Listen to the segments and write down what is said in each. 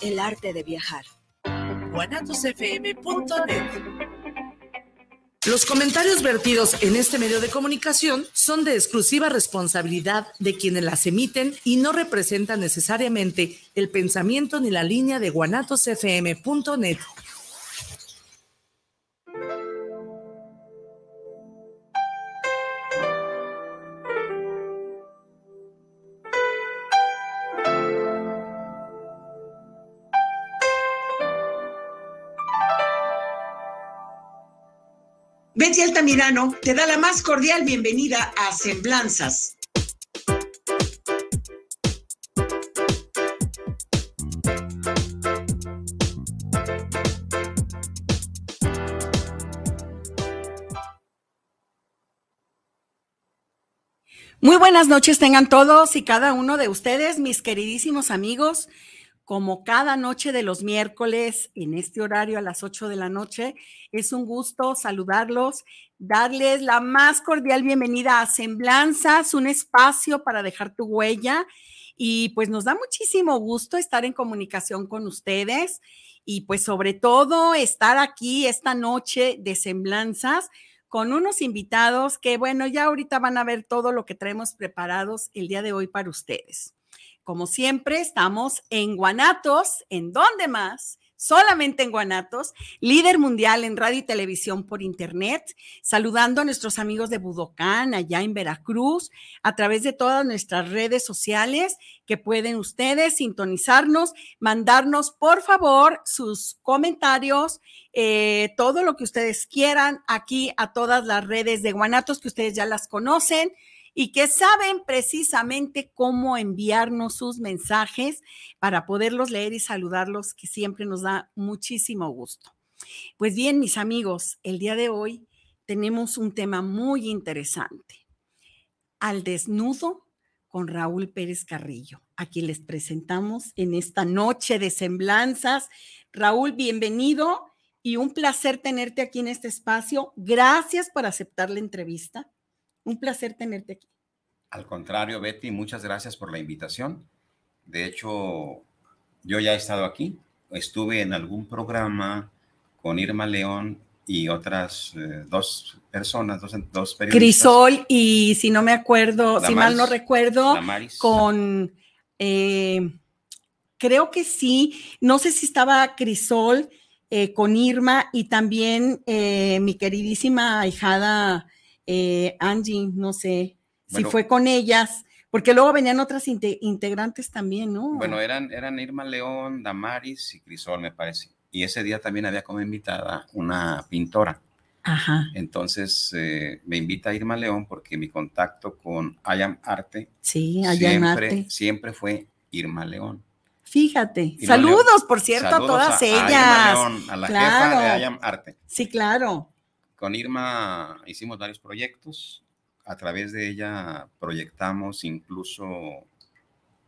el arte de viajar. guanatosfm.net Los comentarios vertidos en este medio de comunicación son de exclusiva responsabilidad de quienes las emiten y no representan necesariamente el pensamiento ni la línea de guanatosfm.net. Altamirano te da la más cordial bienvenida a Semblanzas. Muy buenas noches tengan todos y cada uno de ustedes, mis queridísimos amigos como cada noche de los miércoles en este horario a las 8 de la noche. Es un gusto saludarlos, darles la más cordial bienvenida a Semblanzas, un espacio para dejar tu huella. Y pues nos da muchísimo gusto estar en comunicación con ustedes y pues sobre todo estar aquí esta noche de Semblanzas con unos invitados que bueno, ya ahorita van a ver todo lo que traemos preparados el día de hoy para ustedes. Como siempre, estamos en Guanatos, ¿en dónde más? Solamente en Guanatos, líder mundial en radio y televisión por internet, saludando a nuestros amigos de Budocán, allá en Veracruz, a través de todas nuestras redes sociales que pueden ustedes sintonizarnos, mandarnos por favor sus comentarios, eh, todo lo que ustedes quieran aquí a todas las redes de Guanatos que ustedes ya las conocen y que saben precisamente cómo enviarnos sus mensajes para poderlos leer y saludarlos, que siempre nos da muchísimo gusto. Pues bien, mis amigos, el día de hoy tenemos un tema muy interesante. Al desnudo con Raúl Pérez Carrillo, a quien les presentamos en esta noche de semblanzas. Raúl, bienvenido y un placer tenerte aquí en este espacio. Gracias por aceptar la entrevista. Un placer tenerte aquí. Al contrario, Betty, muchas gracias por la invitación. De hecho, yo ya he estado aquí. Estuve en algún programa con Irma León y otras eh, dos personas, dos, dos, periodistas. Crisol y si no me acuerdo, si mal no recuerdo, con, eh, creo que sí, no sé si estaba Crisol eh, con Irma y también mi queridísima hijada eh, Angie, no sé si fue con ellas, porque luego venían otras integrantes también, ¿no? Bueno, eran, eran Irma León, Damaris y Crisol, me parece. Y ese día también había como invitada una pintora. Ajá. Entonces eh, me invita Irma León porque mi contacto con Ayam Arte, sí, siempre, Arte. siempre fue Irma León. Fíjate. Saludos, por cierto, a todas ellas. A, León, a la jefa de Ayam Arte. Sí, claro. Con Irma hicimos varios proyectos. A través de ella proyectamos incluso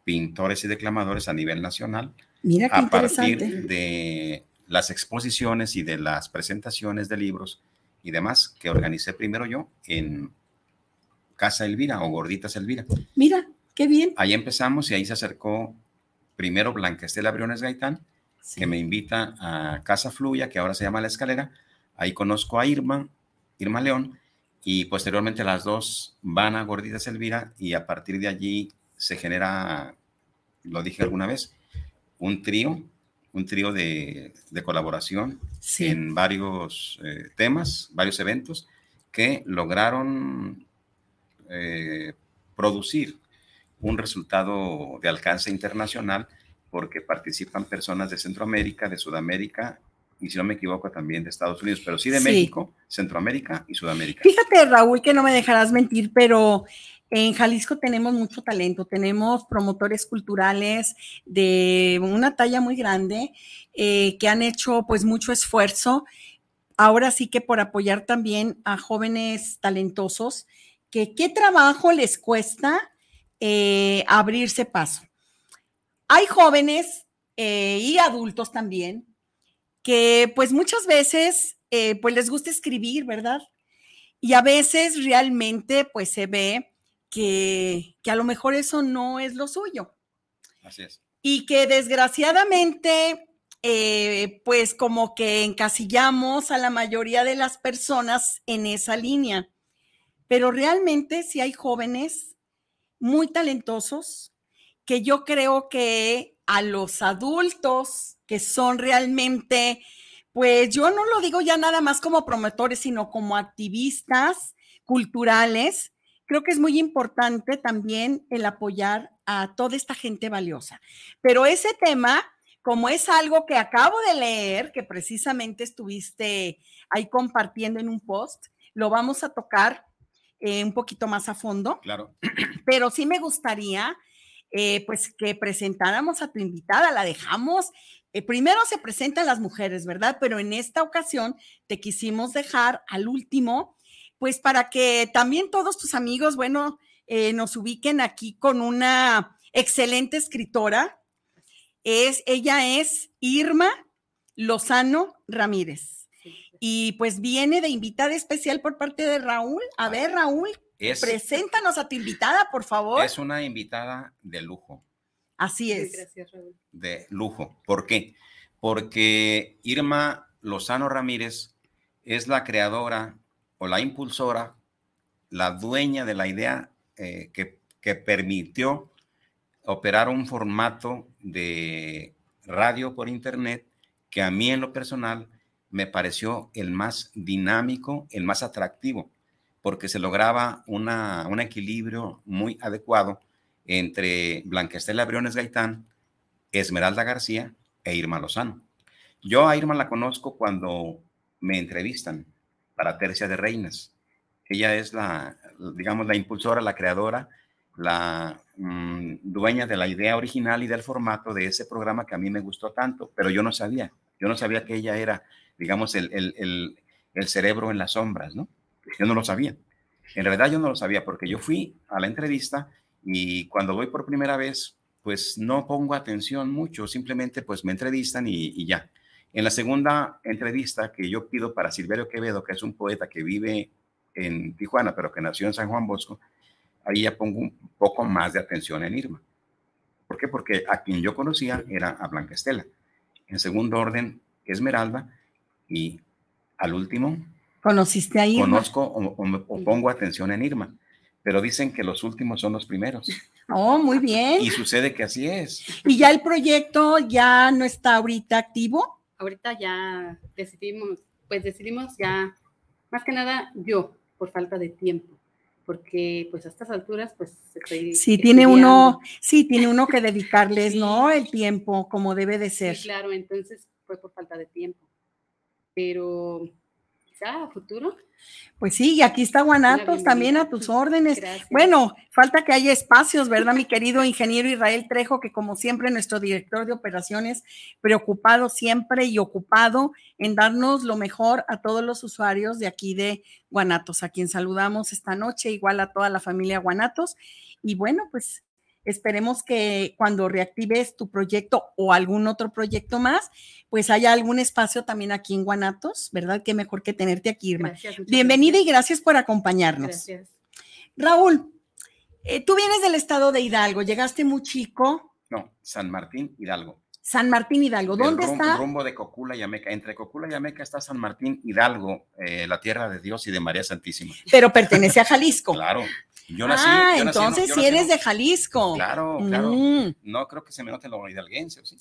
pintores y declamadores a nivel nacional. Mira qué a partir de las exposiciones y de las presentaciones de libros y demás que organicé primero yo en Casa Elvira o Gorditas Elvira. Mira, qué bien. Ahí empezamos y ahí se acercó primero Blanca Estela Briones Gaitán, que me invita a Casa Fluya, que ahora se llama La Escalera, Ahí conozco a Irma, Irma León, y posteriormente las dos van a Gorditas Elvira y a partir de allí se genera, lo dije alguna vez, un trío, un trío de, colaboración en varios eh, temas, varios eventos que lograron eh, producir un resultado de alcance internacional porque participan personas de Centroamérica, de Sudamérica y si no me equivoco también de Estados Unidos, pero sí de México, Centroamérica y Sudamérica. Fíjate, Raúl, que no me dejarás mentir, pero en Jalisco tenemos mucho talento, tenemos promotores culturales de una talla muy grande eh, que han hecho pues mucho esfuerzo. Ahora sí que por apoyar también a jóvenes talentosos, que qué trabajo les cuesta eh, abrirse paso. Hay jóvenes eh, y adultos también que pues muchas veces eh, pues les gusta escribir, ¿verdad? Y a veces realmente pues se ve que, que a lo mejor eso no es lo suyo. Así es. y que desgraciadamente, eh, pues como que encasillamos a la mayoría de las personas en esa línea. Pero realmente si hay jóvenes muy talentosos que yo creo que a los adultos que son realmente, pues yo no lo digo ya nada más como promotores, sino como activistas culturales, creo que es muy importante también el apoyar a toda esta gente valiosa. Pero ese tema, como es algo que acabo de leer, que precisamente estuviste ahí compartiendo en un post, lo vamos a tocar eh, un poquito más a fondo. Claro. Pero sí me gustaría, eh, pues, que presentáramos a tu invitada. La dejamos. Eh, primero se presentan las mujeres, ¿verdad? Pero en esta ocasión te quisimos dejar al último pues para que también todos tus amigos, bueno, eh, nos ubiquen aquí con una excelente escritora. Es, ella es Irma Lozano Ramírez. Y pues viene de invitada especial por parte de Raúl. A ver, Raúl, preséntanos a tu invitada, por favor. Es una invitada de lujo. Así es. gracias, Raúl. De lujo. ¿Por qué? Porque Irma Lozano Ramírez es la creadora o la impulsora, la dueña de la idea eh, que, que permitió operar un formato de radio por internet que a mí en lo personal me pareció el más dinámico, el más atractivo, porque se lograba una, un equilibrio muy adecuado entre Blanquestela Briones Gaitán, Esmeralda García e Irma Lozano. Yo a Irma la conozco cuando me entrevistan para Tercia de Reinas. Ella es la, digamos, la impulsora, la creadora, la mm, dueña de la idea original y del formato de ese programa que a mí me gustó tanto, pero yo no sabía, yo no sabía que ella era, digamos, el, el, el, cerebro en las sombras, ¿no? Yo no lo sabía. En realidad yo no lo sabía porque yo fui a la entrevista y cuando voy por primera vez, pues no pongo atención mucho, simplemente pues me entrevistan y, y ya. En la segunda entrevista que yo pido para Silverio Quevedo, que es un poeta que vive en Tijuana, pero que nació en San Juan Bosco, ahí ya pongo un poco más de atención en Irma. ¿Por qué? Porque a quien yo conocía era a Blanca Estela. En segundo orden, Esmeralda. Y al último. ¿Conociste a Irma? Conozco o, pongo atención en Irma. Pero dicen que los últimos son los primeros. Oh, muy bien. Y sucede que así es. ¿Y ya el proyecto ya no está ahorita activo? ahorita ya decidimos, pues decidimos ya, más que nada yo, por falta de tiempo, porque pues a estas alturas, pues estoy Sí, tiene uno, sí, tiene uno que dedicarles, ¿no? El tiempo como debe de ser. Sí, claro, entonces fue por falta de tiempo. Pero quizá a futuro pues sí, y aquí está Guanatos también a tus órdenes. Bueno, falta que haya espacios, ¿verdad, mi querido ingeniero Israel Trejo, que como siempre nuestro director de operaciones, preocupado siempre y ocupado en darnos lo mejor a todos los usuarios de aquí de Guanatos, a quien saludamos esta noche, igual a toda la familia Guanatos. Y bueno, pues Esperemos que cuando reactives tu proyecto o algún otro proyecto más, pues haya algún espacio también aquí en Guanatos, ¿verdad? Qué mejor que tenerte aquí, Irma. Bienvenida y gracias por acompañarnos. Gracias. Raúl, eh, tú vienes del estado de Hidalgo, llegaste muy chico. No, San Martín, Hidalgo. San Martín Hidalgo, ¿dónde rumbo, está? Rumbo de Cocula y Ameca. Entre Cocula y Ameca está San Martín Hidalgo, eh, la tierra de Dios y de María Santísima. Pero pertenece a Jalisco. claro. Yo nací, ah, entonces si eres de Jalisco. Claro, claro. Mm. No creo que se me note lo hidalguense, ¿o sí?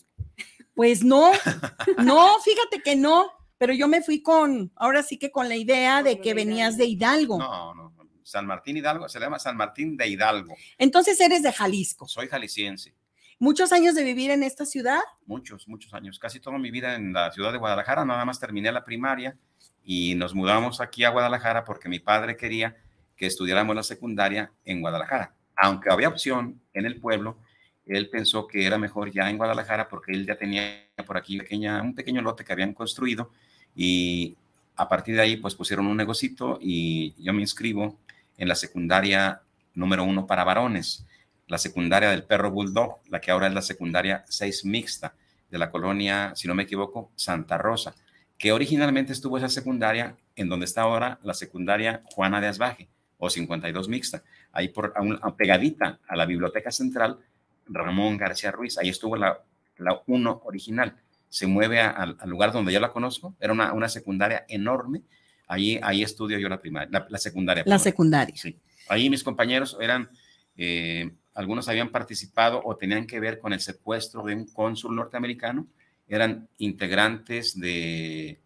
Pues no, no, fíjate que no, pero yo me fui con, ahora sí que con la idea de que venías de Hidalgo. No, no, San Martín Hidalgo, se llama San Martín de Hidalgo. Entonces eres de Jalisco. Soy jalisciense. ¿Muchos años de vivir en esta ciudad? Muchos, muchos años. Casi toda mi vida en la ciudad de Guadalajara. Nada más terminé la primaria y nos mudamos aquí a Guadalajara porque mi padre quería que estudiáramos la secundaria en Guadalajara. Aunque había opción en el pueblo, él pensó que era mejor ya en Guadalajara porque él ya tenía por aquí pequeña, un pequeño lote que habían construido y a partir de ahí pues pusieron un negocito y yo me inscribo en la secundaria número uno para varones, la secundaria del perro bulldog, la que ahora es la secundaria 6 mixta de la colonia, si no me equivoco, Santa Rosa, que originalmente estuvo esa secundaria en donde está ahora la secundaria Juana de Asbaje o 52 mixta, ahí por, pegadita a la biblioteca central, Ramón García Ruiz. Ahí estuvo la, la uno original. Se mueve al lugar donde yo la conozco. Era una, una secundaria enorme. Ahí, ahí estudio yo la primaria, la, secundaria. La secundaria. Sí. Ahí mis compañeros eran, eh, algunos habían participado o tenían que ver con el secuestro de un cónsul norteamericano. Eran integrantes de,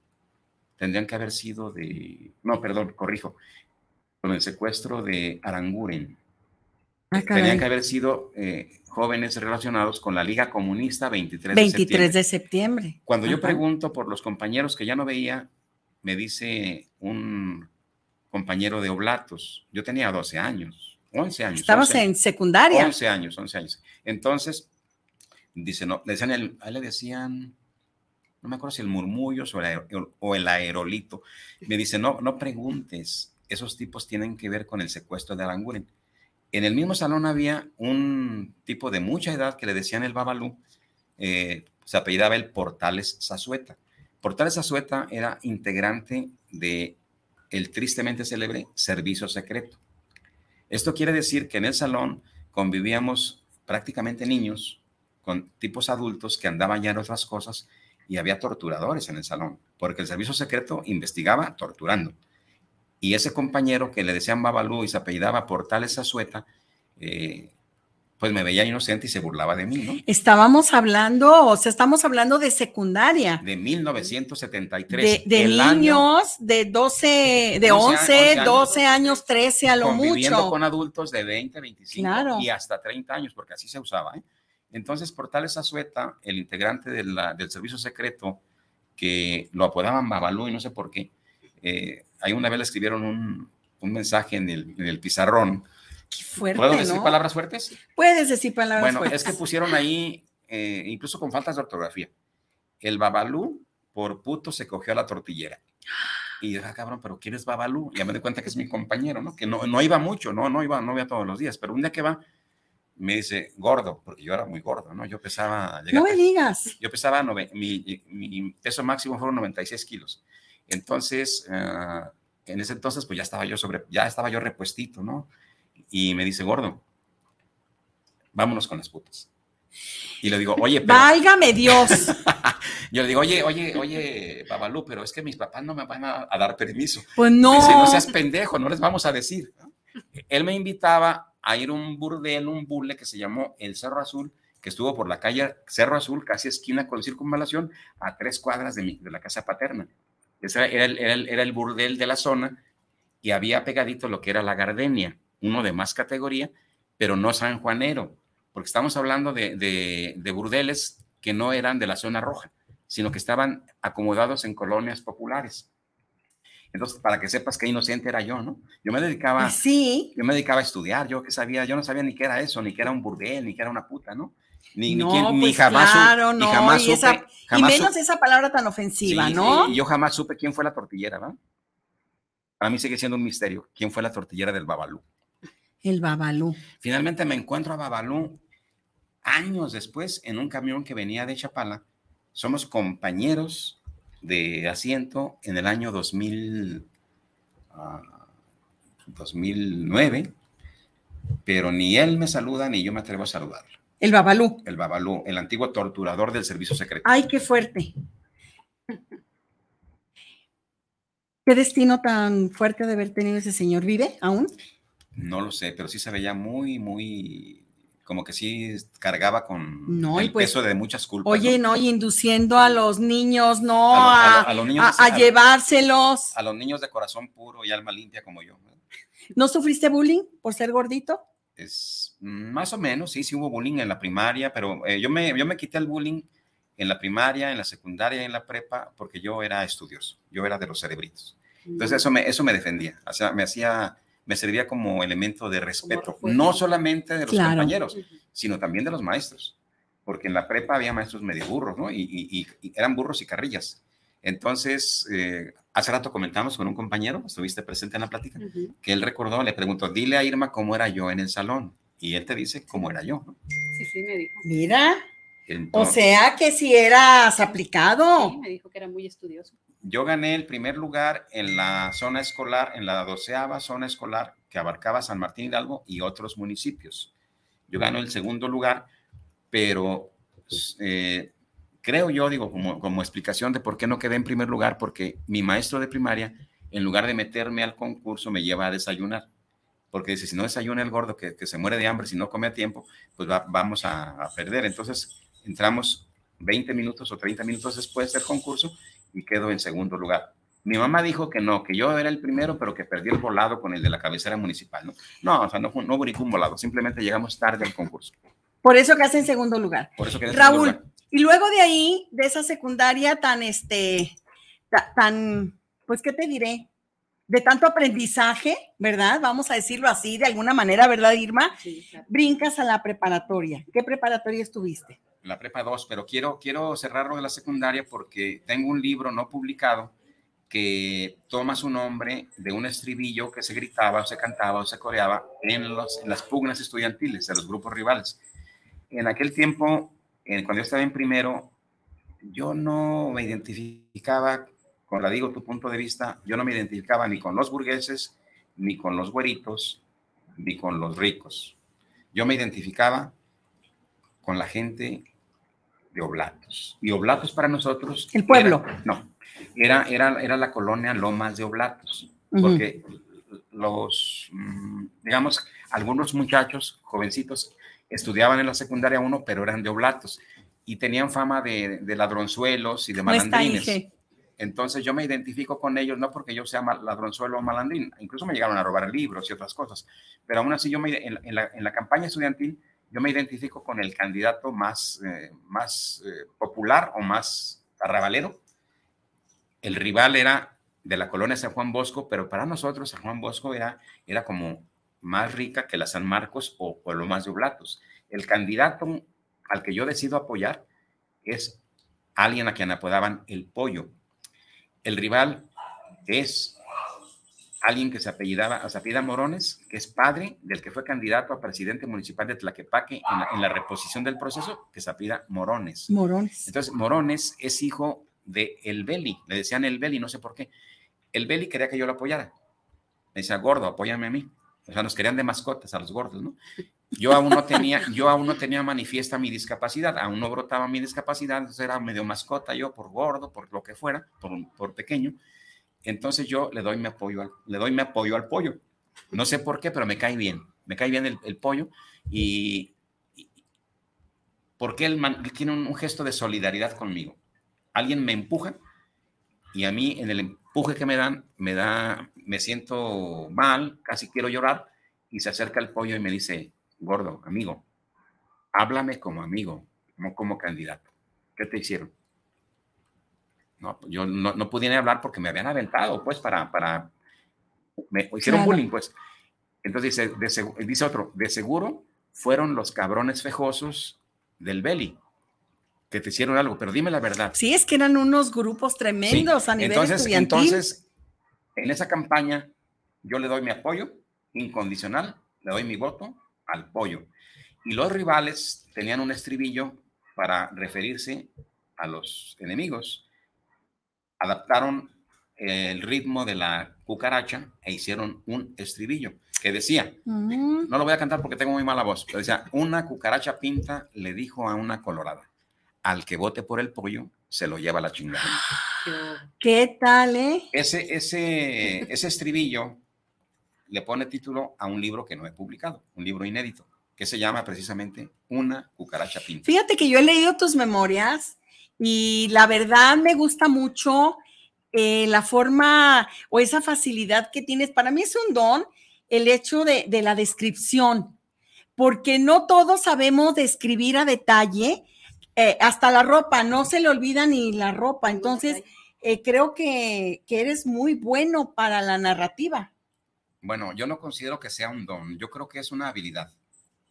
tendrían que haber sido de, no, perdón, corrijo, con el secuestro de Aranguren. Ah, Tenían que haber sido eh, jóvenes relacionados con la Liga Comunista 23 de septiembre. 23 de septiembre. Cuando yo pregunto por los compañeros que ya no veía, me dice un compañero de Oblatos, yo tenía 12 años, 11 años. Estabas en secundaria. 11 años, 11 años. Entonces, dice, no, le decían, el, a él le decían, no me acuerdo si el murmullo o el, aerolito. Me dice, no, no preguntes, esos tipos tienen que ver con el secuestro de Aranguren en el mismo salón había un tipo de mucha edad que le decían el Babalú, eh, se apellidaba el Portales Zazueta. Portales Zazueta era integrante de el tristemente célebre Servicio Secreto. Esto quiere decir que en el salón convivíamos prácticamente niños con tipos adultos que andaban ya en otras cosas y había torturadores en el salón, porque el Servicio Secreto investigaba torturando. Y ese compañero que le decían Babalú y se apellidaba Portales Azueta, eh, pues me veía inocente y se burlaba de mí, ¿no? Estábamos hablando, o sea, estamos hablando de secundaria. De 1973. De, niños de 12, de 11, 12 años, 13 a lo conviviendo con adultos de 20, 25 y hasta 30 años, porque así se usaba, ¿eh? Entonces, Portales Azueta, el integrante del servicio secreto, que lo apodaban Babalú y no sé por qué, eh, ahí una vez le escribieron un, mensaje en el, pizarrón. ¿Puedo decir palabras fuertes? Puedes decir palabras fuertes. Bueno, es que pusieron ahí, eh, incluso con faltas de ortografía, el Babalú por puto se cogió a la tortillera. Y dije, ah, cabrón, pero ¿quién es Babalú? Y ya me di cuenta que es mi compañero, ¿no? Que no, no iba mucho, no, no iba, no iba todos los días, pero un día que va, me dice gordo, porque yo era muy gordo, ¿no? Yo pesaba. No me digas. Yo pesaba, mi, mi, peso máximo fueron 96 kilos. Entonces, ah, en ese entonces, pues ya estaba yo sobre, ya estaba yo repuestito, ¿no? Y me dice, gordo, vámonos con las putas. Y le digo, oye, pero... ¡Válgame Dios! yo le digo, oye, oye, oye, Babalú, pero es que mis papás no me van a, dar permiso. Pues no. Dice, no seas pendejo, no les vamos a decir. Él me invitaba a ir a un burdel, un burle que se llamó El Cerro Azul, que estuvo por la calle Cerro Azul, casi esquina con circunvalación, a tres cuadras de, mi, de la casa paterna. Ese era el, burdel de la zona y había pegadito lo que era la gardenia, uno de más categoría, pero no sanjuanero, porque estamos hablando de, burdeles que no eran de la zona roja, sino que estaban acomodados en colonias populares. Entonces, para que sepas qué inocente era yo, ¿no? Yo me dedicaba, sí. yo me dedicaba a estudiar, yo que sabía, yo no sabía ni qué era eso, ni qué era un burdel, ni qué era una puta, ¿no? Ni, ni, pues jamás, claro, no, jamás y, supe, y menos esa palabra tan ofensiva, ¿no? y yo jamás supe quién fue la tortillera, ¿no? Para mí sigue siendo un misterio quién fue la tortillera del Babalú. El Babalú. Finalmente me encuentro a Babalú años después en un camión que venía de Chapala. Somos compañeros de asiento en el año 2000, 2009, ah, pero ni él me saluda ni yo me atrevo a saludarlo. El Babalú. El Babalú, el antiguo torturador del servicio secreto. Ay, qué fuerte. ¿Qué destino tan fuerte de haber tenido ese señor? ¿Vive aún? No lo sé, pero sí se veía muy, muy, como que sí cargaba con el pues, peso de muchas culpas. Oye, no, y induciendo a los niños, no, a, llevárselos. A los niños de corazón puro y alma limpia como yo. ¿No sufriste bullying por ser gordito? Es más o menos, sí, sí hubo bullying en la primaria, pero eh, yo, me, yo me quité el bullying en la primaria, en la secundaria y en la prepa porque yo era estudioso, yo era de los cerebritos. Entonces eso me, eso me defendía, o sea, me hacía, me servía como elemento de respeto, no solamente de los compañeros, sino también de los maestros, porque en la prepa había maestros medio burros, ¿no? Y, eran burros y carrillas. Entonces, eh, Hace rato comentamos con un compañero, estuviste presente en la plática, que él recordó, le preguntó, dile a Irma cómo era yo en el salón. Y él te dice cómo era yo. ¿no? Sí, sí, me dijo. Mira. o sea que si eras aplicado. Sí, me dijo que era muy estudioso. Yo gané el primer lugar en la zona escolar, en la doceava zona escolar que abarcaba San Martín Hidalgo y otros municipios. Yo gané el segundo lugar pero eh, creo yo, digo, como, como explicación de por qué no quedé en primer lugar, porque mi maestro de primaria, en lugar de meterme al concurso, me lleva a desayunar porque dice, si no desayuna el gordo que, que, se muere de hambre, si no come a tiempo, pues vamos a, a, perder. Entonces entramos 20 minutos o 30 minutos después del concurso y quedo en segundo lugar. Mi mamá dijo que no, que yo era el primero, pero que perdí el volado con el de la cabecera municipal. No, no o sea, no, no volado, simplemente llegamos tarde al concurso. Por eso que hace en segundo lugar. Por eso Raúl, lugar. Y luego de ahí, de esa secundaria tan, este, tan, pues, ¿qué te diré? de tanto aprendizaje, ¿verdad? Vamos a decirlo así, de alguna manera, ¿verdad, Irma? Sí, claro. Brincas a la preparatoria. ¿Qué preparatoria estuviste? La prepa 2, pero quiero, quiero cerrarlo de la secundaria porque tengo un libro no publicado que toma su nombre de un estribillo que se gritaba o se cantaba o se coreaba en, los, en las pugnas estudiantiles de los grupos rivales. En aquel tiempo, cuando yo estaba en primero, yo no me identificaba la digo tu punto de vista, yo no me identificaba ni con los burgueses, ni con los güeritos, ni con los ricos. Yo me identificaba con la gente de Oblatos. Y Oblatos para nosotros... El pueblo. Era, no, era, era, era la colonia Lomas de Oblatos, porque los, mm, digamos, algunos muchachos, jovencitos, estudiaban en la secundaria uno, pero eran de Oblatos y tenían fama de, de ladronzuelos y de malandrines. Entonces yo me identifico con ellos, no porque yo sea ladronzuelo o malandrín, incluso me llegaron a robar libros y otras cosas, pero aún así yo me, en, la, campaña estudiantil yo me identifico con el candidato más, eh, más eh, popular o más arrabalero. El rival era de la colonia San Juan Bosco, pero para nosotros San Juan Bosco era, era como más rica que la San Marcos o, o lo más de Oblatos. El candidato al que yo decido apoyar es alguien a quien apodaban el pollo el rival es alguien que se apellidaba, se apellida Morones, que es padre del que fue candidato a presidente municipal de Tlaquepaque en la, reposición del proceso, que se apellida Morones. Morones. Entonces, Morones es hijo de El Beli, le decían El Beli, no sé por qué. El Beli quería que yo lo apoyara. Me decía, gordo, apóyame a mí. O sea, nos querían de mascotas a los gordos, ¿no? Yo aún no tenía, yo aún no tenía manifiesta mi discapacidad, aún no brotaba mi discapacidad, entonces era medio mascota yo por gordo, por lo que fuera, por, por pequeño. Entonces yo le doy mi apoyo al, le doy mi apoyo al pollo. No sé por qué, pero me cae bien, me cae bien el, pollo y, porque él, tiene un, gesto de solidaridad conmigo. Alguien me empuja y a mí en el empuje que me dan me da, me siento mal, casi quiero llorar y se acerca el pollo y me dice, gordo, amigo, háblame como amigo, no como candidato. ¿Qué te hicieron? No, yo no, no pude ni hablar porque me habían aventado, pues, para, para, me hicieron bullying, pues. Entonces dice, dice otro, de seguro fueron los cabrones fejosos del Beli que te hicieron algo, pero dime la verdad. Sí, es que eran unos grupos tremendos a nivel entonces, estudiantil. Entonces, en esa campaña, yo le doy mi apoyo incondicional, le doy mi voto al pollo. Y los rivales tenían un estribillo para referirse a los enemigos. Adaptaron el ritmo de la cucaracha e hicieron un estribillo que decía, Mm. no lo voy a cantar porque tengo muy mala voz, pero decía, una cucaracha pinta le dijo a una colorada, al que vote por el pollo se lo lleva la chingada. ¿Qué tal, eh? Ese, ese, ese estribillo le pone título a un libro que no he publicado, un libro inédito, que se llama precisamente Una cucaracha pinta. Fíjate que yo he leído tus memorias y la verdad me gusta mucho eh, la forma o esa facilidad que tienes. Para mí es un don el hecho de, de la descripción, porque no todos sabemos describir a detalle. Eh, hasta la ropa, no se le olvida ni la ropa. Entonces, eh, creo que, que eres muy bueno para la narrativa. Bueno, yo no considero que sea un don, yo creo que es una habilidad.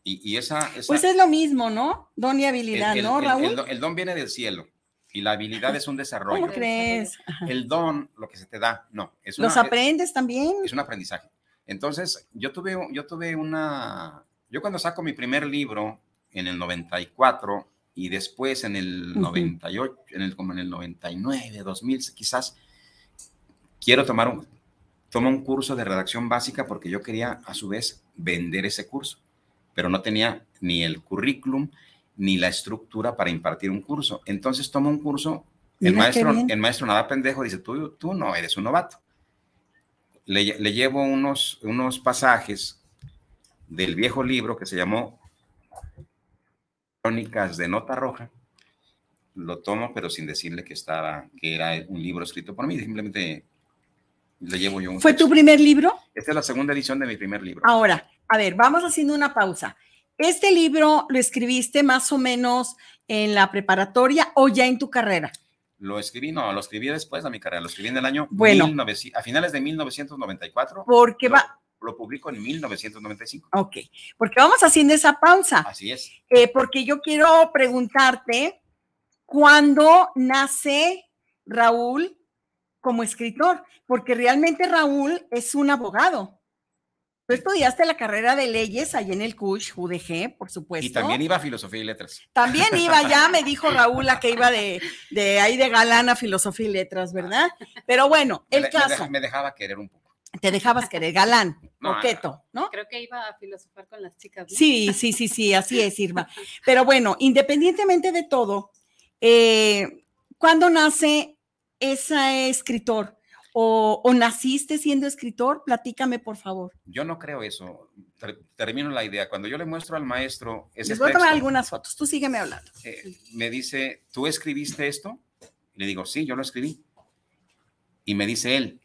Y, y esa, esa- Pues es lo mismo, ¿no? Don y habilidad, el, el- ¿no, Raúl? el don- el don viene del cielo y la habilidad es un desarrollo. ¿Cómo crees? El don, lo que se te da, no. Es ¿Los una- aprendes también? es un aprendizaje. Entonces, yo tuve, yo tuve una, yo cuando saco mi primer libro en el 94 y después en el Ujú. 98, en el, como en el 99, 2000 quizás, quiero tomar un, tomo un curso de redacción básica porque yo quería a su vez vender ese curso, pero no tenía ni el currículum, ni la estructura para impartir un curso. Entonces tomo un curso, el maestro, el maestro nada pendejo dice, tú, tú no eres un novato. Le, llevo unos, unos pasajes del viejo libro que se llamó Crónicas de Nota Roja. Lo tomo, pero sin decirle que, estaba, que era un libro escrito por mí, simplemente le llevo yo un ¿Fue tu primer libro? Esta es la segunda edición de mi primer libro. Ahora, a ver, vamos haciendo una pausa. ¿Este libro lo escribiste más o menos en la preparatoria o ya en tu carrera? Lo escribí, no, lo escribí después de mi carrera, lo escribí en el año bueno, a finales de 1994. Porque va, lo publico en 1995. Ok, porque vamos haciendo esa pausa. Así es. Eh, porque yo quiero preguntarte, ¿cuándo nace Raúl como escritor? Porque realmente Raúl es un abogado. Tú estudiaste la carrera de leyes allá en el CUSH, UDG, por supuesto. Y también iba a filosofía y letras. También iba, ya me dijo Raúl que iba de, de ahí de galán a filosofía y letras, ¿verdad? Pero bueno, el caso. Me, dejaba querer un poco. Te dejabas querer, galán, coqueto, ¿no? Creo que iba a filosofar con las chicas. Sí, sí, sí, sí, así es, Irma. Pero bueno, independientemente de todo, eh, ¿cuándo nace ese escritor? o, naciste siendo escritor? Platícame, por favor. Yo no creo eso. Termino la idea. Cuando yo le muestro al maestro ese Les voy a tomar algunas fotos. Tú sígueme hablando. Eh, me dice, ¿tú escribiste esto? Le digo, sí, yo lo escribí. Y me dice él,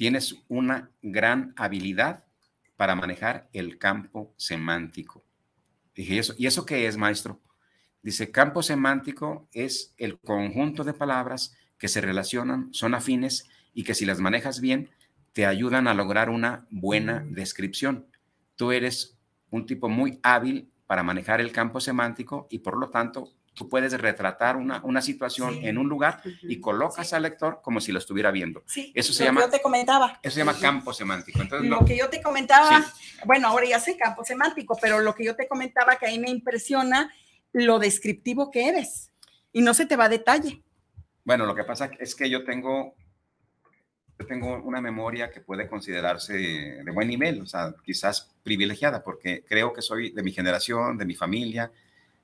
tienes una gran habilidad para manejar el campo semántico. Dije, ¿y eso, ¿y eso qué es, maestro? Dice, campo semántico es el conjunto de palabras que se relacionan, son afines y que si las manejas bien, te ayudan a lograr una buena descripción. Tú eres un tipo muy hábil para manejar el campo semántico y por lo tanto tú puedes retratar una, una situación en un lugar y colocas al lector como si lo estuviera viendo. eso se llama. yo te comentaba. Eso se llama campo semántico. Entonces, lo, que yo te comentaba, bueno, ahora ya sé campo semántico, pero lo que yo te comentaba que ahí me impresiona lo descriptivo que eres y no se te va a detalle. Bueno, lo que pasa es que yo tengo yo tengo una memoria que puede considerarse de buen nivel, o sea, quizás privilegiada, porque creo que soy de mi generación, de mi familia,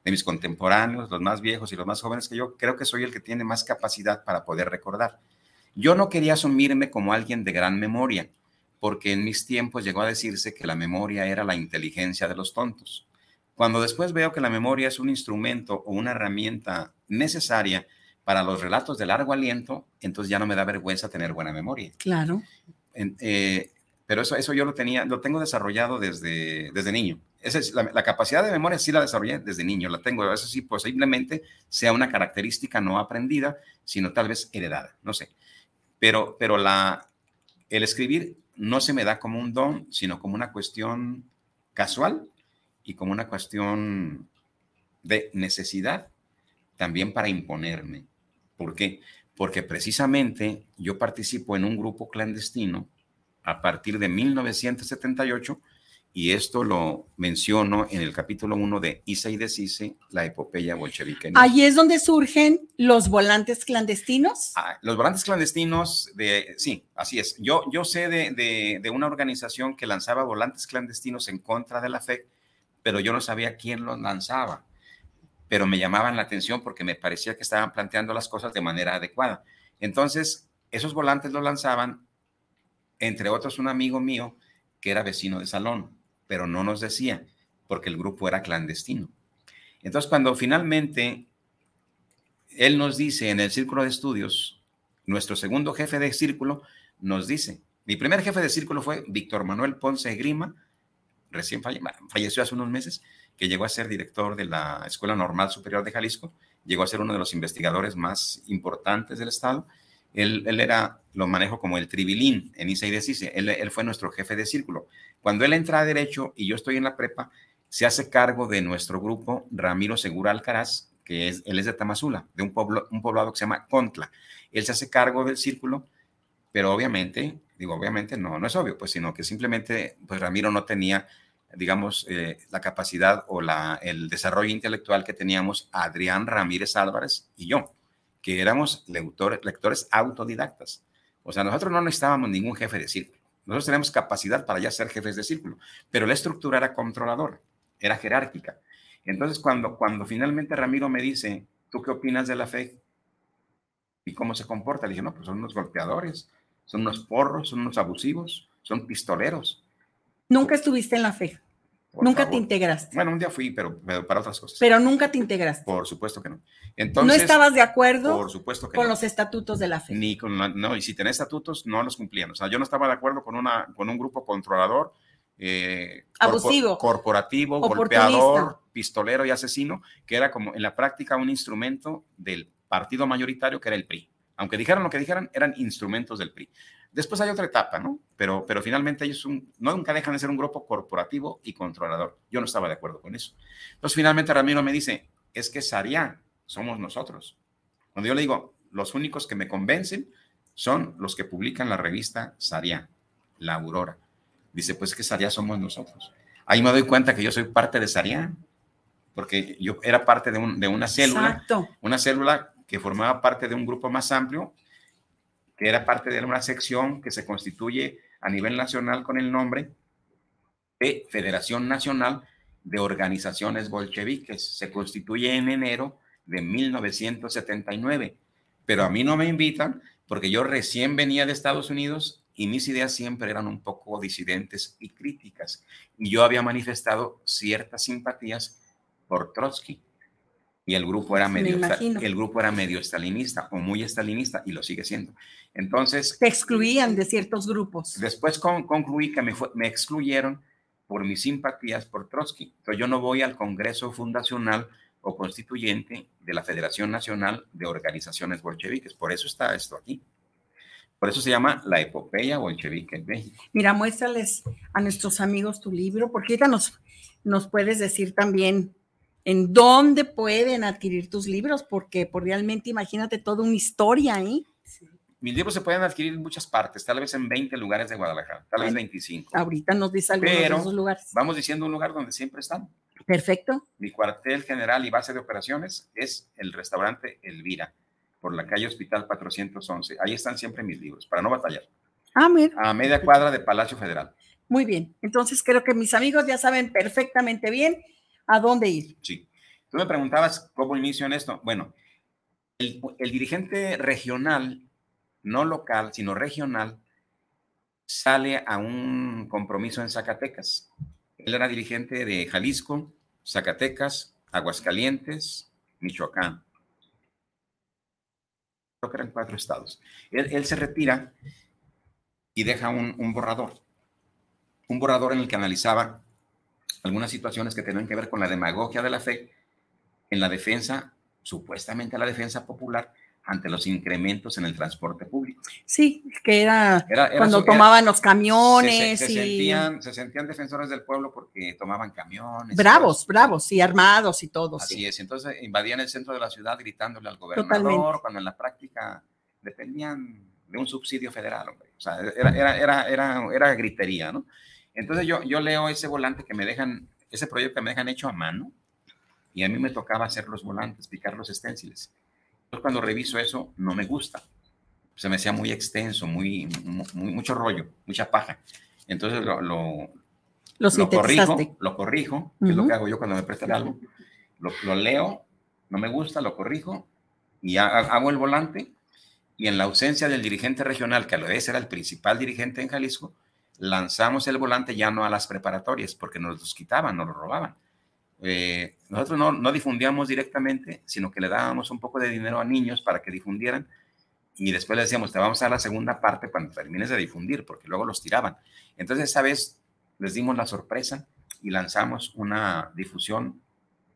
de mis contemporáneos, los más viejos y los más jóvenes que yo, creo que soy el que tiene más capacidad para poder recordar. Yo no quería asumirme como alguien de gran memoria, porque en mis tiempos llegó a decirse que la memoria era la inteligencia de los tontos. Cuando después veo que la memoria es un instrumento o una herramienta necesaria para los relatos de largo aliento, entonces ya no me da vergüenza tener buena memoria. Claro. Eh, pero eso, eso yo lo tenía, lo tengo desarrollado desde, desde niño. Es la, capacidad de memoria sí la desarrollé desde niño, la tengo. Eso sí, posiblemente sea una característica no aprendida, sino tal vez heredada, no sé. Pero, pero la, el escribir no se me da como un don, sino como una cuestión casual y como una cuestión de necesidad también para imponerme. ¿Por qué? Porque precisamente yo participo en un grupo clandestino a partir de 1978 y esto lo menciono en el capítulo 1 de Isa y Desise, la epopeya bolchevique. Ahí es donde surgen los volantes clandestinos. Ah, los volantes clandestinos, de, sí, así es. Yo, yo sé de, de, una organización que lanzaba volantes clandestinos en contra de la fe, pero yo no sabía quién los lanzaba pero me llamaban la atención porque me parecía que estaban planteando las cosas de manera adecuada. Entonces, esos volantes los lanzaban, entre otros, un amigo mío que era vecino de salón, pero no nos decía porque el grupo era clandestino. Entonces, cuando finalmente él nos dice en el círculo de estudios, nuestro segundo jefe de círculo nos dice, mi primer jefe de círculo fue Víctor Manuel Ponce Grima, recién falleció hace unos meses, que llegó a ser director de la Escuela Normal Superior de Jalisco, llegó a ser uno de los investigadores más importantes del Estado. Él, era, lo manejo como el tribilín en ISA y DECISE, él, él fue nuestro jefe de círculo. Cuando él entra a Derecho y yo estoy en la prepa, se hace cargo de nuestro grupo Ramiro Segura Alcaraz, que es, él es de Tamazula, de un, pueblo, un poblado que se llama Contla. Él se hace cargo del círculo, pero obviamente, digo, obviamente no, no es obvio, pues, sino que simplemente, pues Ramiro no tenía digamos, eh, la capacidad o la, el desarrollo intelectual que teníamos Adrián Ramírez Álvarez y yo, que éramos lectores, lectores autodidactas. O sea, nosotros no necesitábamos ningún jefe de círculo. Nosotros tenemos capacidad para ya ser jefes de círculo, pero la estructura era controladora, era jerárquica. Entonces, cuando, cuando finalmente Ramiro me dice, ¿tú qué opinas de la fe? ¿Y cómo se comporta? Le dije, no, pues son unos golpeadores, son unos porros, son unos abusivos, son pistoleros. Nunca estuviste en la fe. Nunca te integraste. Bueno, un día fui, pero, para otras cosas. Pero nunca te integraste. Por supuesto que no. Entonces, ¿No estabas de acuerdo por supuesto con los estatutos de la fe? Ni con no, y si tenés estatutos, no los cumplían. O sea, yo no estaba de acuerdo con, una, con un grupo controlador eh, abusivo, corporativo, golpeador, pistolero y asesino, que era como en la práctica un instrumento del partido mayoritario que era el PRI. Aunque dijeran lo que dijeran, eran instrumentos del PRI. Después hay otra etapa, ¿no? Pero, pero finalmente ellos no nunca dejan de ser un grupo corporativo y controlador. Yo no estaba de acuerdo con eso. Entonces finalmente Ramiro me dice, es que Saria somos nosotros. Cuando yo le digo, los únicos que me convencen son los que publican la revista Saria, La Aurora. Dice, pues que Saria somos nosotros. Ahí me doy cuenta que yo soy parte de Saria, porque yo era parte de, de una célula, Exacto. una célula que formaba parte de un grupo más amplio, que era parte de una sección que se constituye a nivel nacional con el nombre de Federación Nacional de Organizaciones Bolcheviques. Se constituye en enero de 1979, pero a mí no me invitan porque yo recién venía de Estados Unidos y mis ideas siempre eran un poco disidentes y críticas. Y yo había manifestado ciertas simpatías por Trotsky. Y el grupo era medio, el grupo era medio estalinista o muy estalinista y lo sigue siendo. Entonces... Te excluían de ciertos grupos. Después concluí que me, me excluyeron por mis simpatías por Trotsky. Entonces yo no voy al Congreso Fundacional o Constituyente de la Federación Nacional de Organizaciones Bolcheviques. Por eso está esto aquí. Por eso se llama La Epopeya Bolchevique en México. Mira, muéstrales a nuestros amigos tu libro, porque ahorita nos, nos puedes decir también en dónde pueden adquirir tus libros, porque por realmente imagínate toda una historia ahí. Mis libros se pueden adquirir en muchas partes, tal vez en 20 lugares de Guadalajara, tal vez 25. Ahorita nos dice algunos de esos lugares. Vamos diciendo un lugar donde siempre están. Perfecto. Mi cuartel general y base de operaciones es el restaurante Elvira por la calle Hospital 411. Ahí están siempre mis libros, para no batallar. Ah, mira. A media cuadra de Palacio Federal. Muy bien. Entonces creo que mis amigos ya saben perfectamente bien a dónde ir. Sí. Tú me preguntabas cómo inicio en esto. Bueno, el, dirigente regional, no local, sino regional, sale a un compromiso en Zacatecas. Él era dirigente de Jalisco, Zacatecas, Aguascalientes, Michoacán que eran cuatro estados. Él, se retira y deja un, borrador, un borrador en el que analizaba algunas situaciones que tenían que ver con la demagogia de la fe en la defensa, supuestamente la defensa popular, ante los incrementos en el transporte público. Sí, que era, cuando tomaban los camiones. Se, sentían, se, sentían, defensores del pueblo porque tomaban camiones. Bravos, bravos, y armados y todo. Así es, entonces invadían el centro de la ciudad gritándole al gobernador, cuando en la práctica dependían de un subsidio federal, hombre. O sea, era, era, era, era, era gritería, ¿no? Entonces yo, yo leo ese volante que me dejan, ese proyecto que me dejan hecho a mano, y a mí me tocaba hacer los volantes, picar los esténciles cuando reviso eso, no me gusta. Se me hacía muy extenso, muy, mucho rollo, mucha paja. Entonces lo, lo, corrijo, lo corrijo, que es lo que hago yo cuando me prestan algo. Lo, leo, no me gusta, lo corrijo y hago el volante. Y en la ausencia del dirigente regional, que a la vez era el principal dirigente en Jalisco, lanzamos el volante ya no a las preparatorias, porque nos los quitaban, nos lo robaban eh, nosotros no, no, difundíamos directamente, sino que le dábamos un poco de dinero a niños para que difundieran y después le decíamos, te vamos a dar la segunda parte cuando termines de difundir, porque luego los tiraban. Entonces, esa vez les dimos la sorpresa y lanzamos una difusión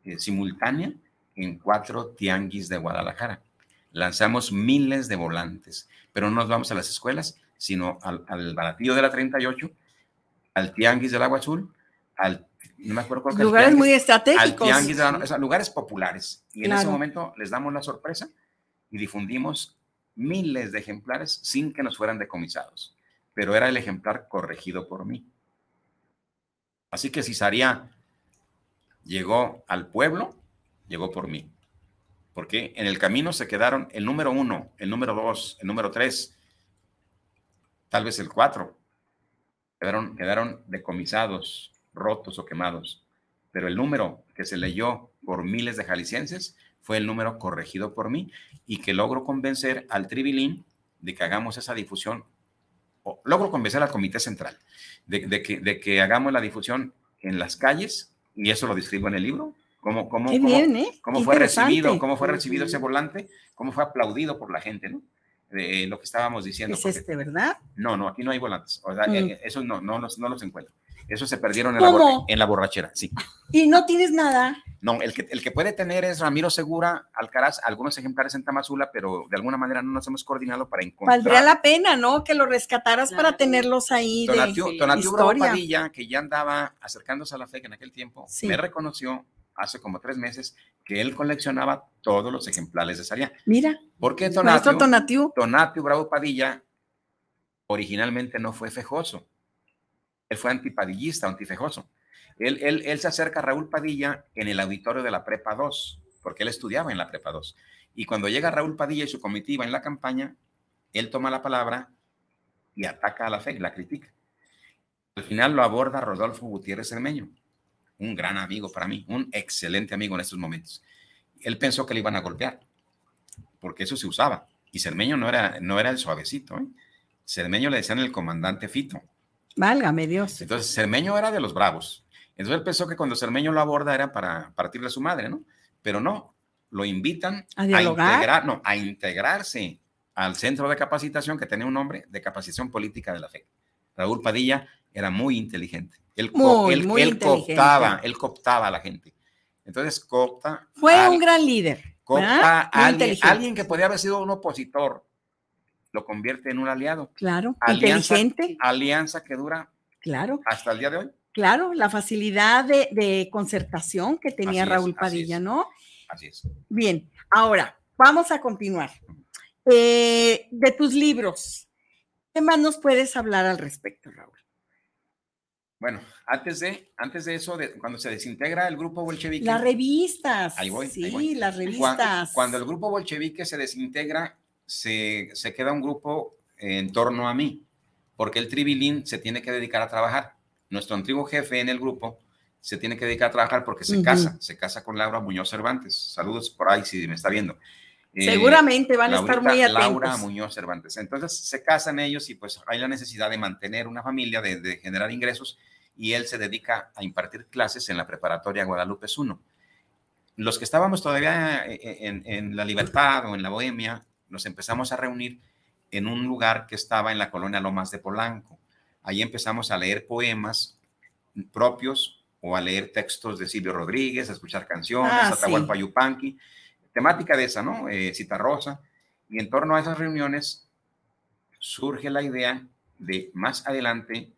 eh, simultánea en cuatro tianguis de Guadalajara. Lanzamos miles de volantes, pero no nos vamos a las escuelas, sino al, al baratillo de la 38, al tianguis del agua azul, al no me acuerdo lugares muy estratégicos. lugares populares. Y en ese momento les damos la sorpresa y difundimos miles de ejemplares sin que nos fueran decomisados. Pero era el ejemplar corregido por mí. Así que si Saria llegó al pueblo, llegó por mí. Porque en el camino se quedaron el número uno, el número dos, el número tres, tal vez el cuatro. Quedaron, quedaron decomisados rotos o quemados. pero el número que se leyó por miles de jaliscienses fue el número corregido por mí y que logro convencer al Tribilín de que hagamos esa difusión, o logro convencer al Comité Central de, que, de que hagamos la difusión en las calles, y eso lo describo en el libro, cómo, cómo, ¿eh? cómo fue recibido, cómo fue recibido ese volante, cómo fue aplaudido por la gente, ¿no? De lo que estábamos diciendo. Es este, ¿verdad? No, no, aquí no hay volantes. O sea, mm. eh, eso no, no, los, no los encuentro. Eso se perdieron en la, en la, borrachera, sí. ¿Y no tienes nada? No, el que, el que puede tener es Ramiro Segura, Alcaraz, algunos ejemplares en Tamazula, pero de alguna manera no nos hemos coordinado para encontrar. Valdría la pena, ¿no? Que lo rescataras para tenerlos ahí. Tonatiu, de, Padilla, que ya andaba acercándose a la fe en aquel tiempo, me reconoció hace como tres meses que él coleccionaba todos los ejemplares de Saria. Mira. Porque Tonatiu, Tonatiu. Tonatiu Bravo Padilla originalmente no fue fejoso él fue antipadillista, antifejoso. Él, él, él, se acerca a Raúl Padilla en el auditorio de la Prepa 2, porque él estudiaba en la Prepa 2. Y cuando llega Raúl Padilla y su comitiva en la campaña, él toma la palabra y ataca a la fe, la critica. Al final lo aborda Rodolfo Gutiérrez Cermeño, un gran amigo para mí, un excelente amigo en estos momentos. Él pensó que le iban a golpear, porque eso se usaba. Y Cermeño no era, no era el suavecito. ¿eh? Cermeño le decían el comandante Fito. Válgame Dios. Entonces, Cermeño era de los bravos. Entonces él pensó que cuando Cermeño lo aborda era para partirle a su madre, ¿no? Pero no, lo invitan a, integrar, no, a integrarse al centro de capacitación que tenía un nombre de capacitación política de la fe. Raúl Padilla era muy inteligente. Él, él, cooptaba, él cooptaba a la gente. Entonces copta. Fue un gran líder. Copta a alguien, alguien que podía haber sido un opositor lo convierte en un aliado. Claro, alianza, inteligente. Alianza que dura claro. hasta el día de hoy. Claro, la facilidad de, concertación que tenía Raúl Padilla, ¿no? Así es. Bien, ahora vamos a continuar. Eh, de tus libros, ¿qué más nos puedes hablar al respecto, Raúl? Bueno, antes de, antes de eso, de, cuando se desintegra el grupo bolchevique. Las revistas. Ahí voy. Sí, las revistas. cuando, el grupo bolchevique se desintegra, se, queda un grupo en torno a mí, porque el tribilín se tiene que dedicar a trabajar. Nuestro antiguo jefe en el grupo se tiene que dedicar a trabajar porque se casa, se casa con Laura Muñoz Cervantes. Saludos por ahí si me está viendo. Eh, Seguramente van a estar muy atentos. Laura Muñoz Cervantes. Entonces se casan ellos y pues hay la necesidad de mantener una familia, de, generar ingresos y él se dedica a impartir clases en la preparatoria Guadalupe 1. Los que estábamos todavía eh, eh, en, en la libertad o en la bohemia, nos empezamos a reunir en un lugar que estaba en la colonia Lomas de Polanco. Ahí empezamos a leer poemas propios o a leer textos de Silvio Rodríguez, a escuchar canciones, ah, Atahualpa Yupanqui, temática de esa, ¿no? Eh, Cita Rosa. Y en torno a esas reuniones surge la idea de más adelante,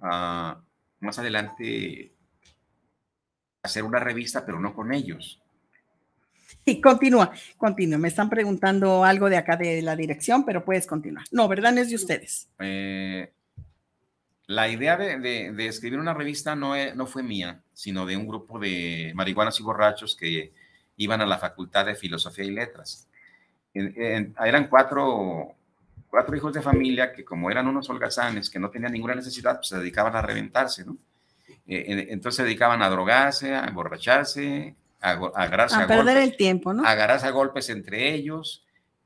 ah, más adelante hacer una revista, pero no con ellos, Sí, continúa, continúa. Me están preguntando algo de acá de la dirección, pero puedes continuar. No, ¿verdad? No es de ustedes. Eh, la idea de, escribir una revista no, no fue mía, sino de un grupo de marihuanos y borrachos que iban a la Facultad de Filosofía y Letras. eran cuatro, cuatro hijos de familia que como eran unos holgazanes, que no tenían ninguna necesidad, pues se dedicaban a reventarse, ¿no? Eh, entonces se dedicaban a drogarse, a emborracharse, a, a, perder el tiempo, ¿no? Agarrarse a golpes entre ellos.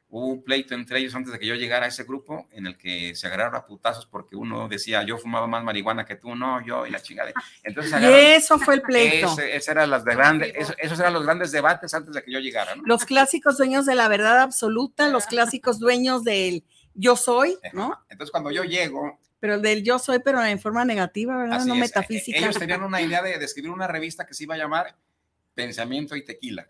Hubo un pleito entre ellos antes de que yo llegara a ese grupo en el que se agarraron a putazos porque uno decía, yo fumaba más marihuana que tú, no, yo, y la chingada. Entonces, y eso fue el pleito. eran las de grandes, esos eran los grandes debates antes de que yo llegara, ¿no? Los clásicos dueños de la verdad absoluta, los clásicos dueños del yo soy, ¿no? Entonces, cuando yo llego, pero del yo soy, pero en forma negativa, ¿verdad? no metafísica. Ellos tenían una idea de, de, escribir una revista que se iba a llamar Pensamiento y Tequila.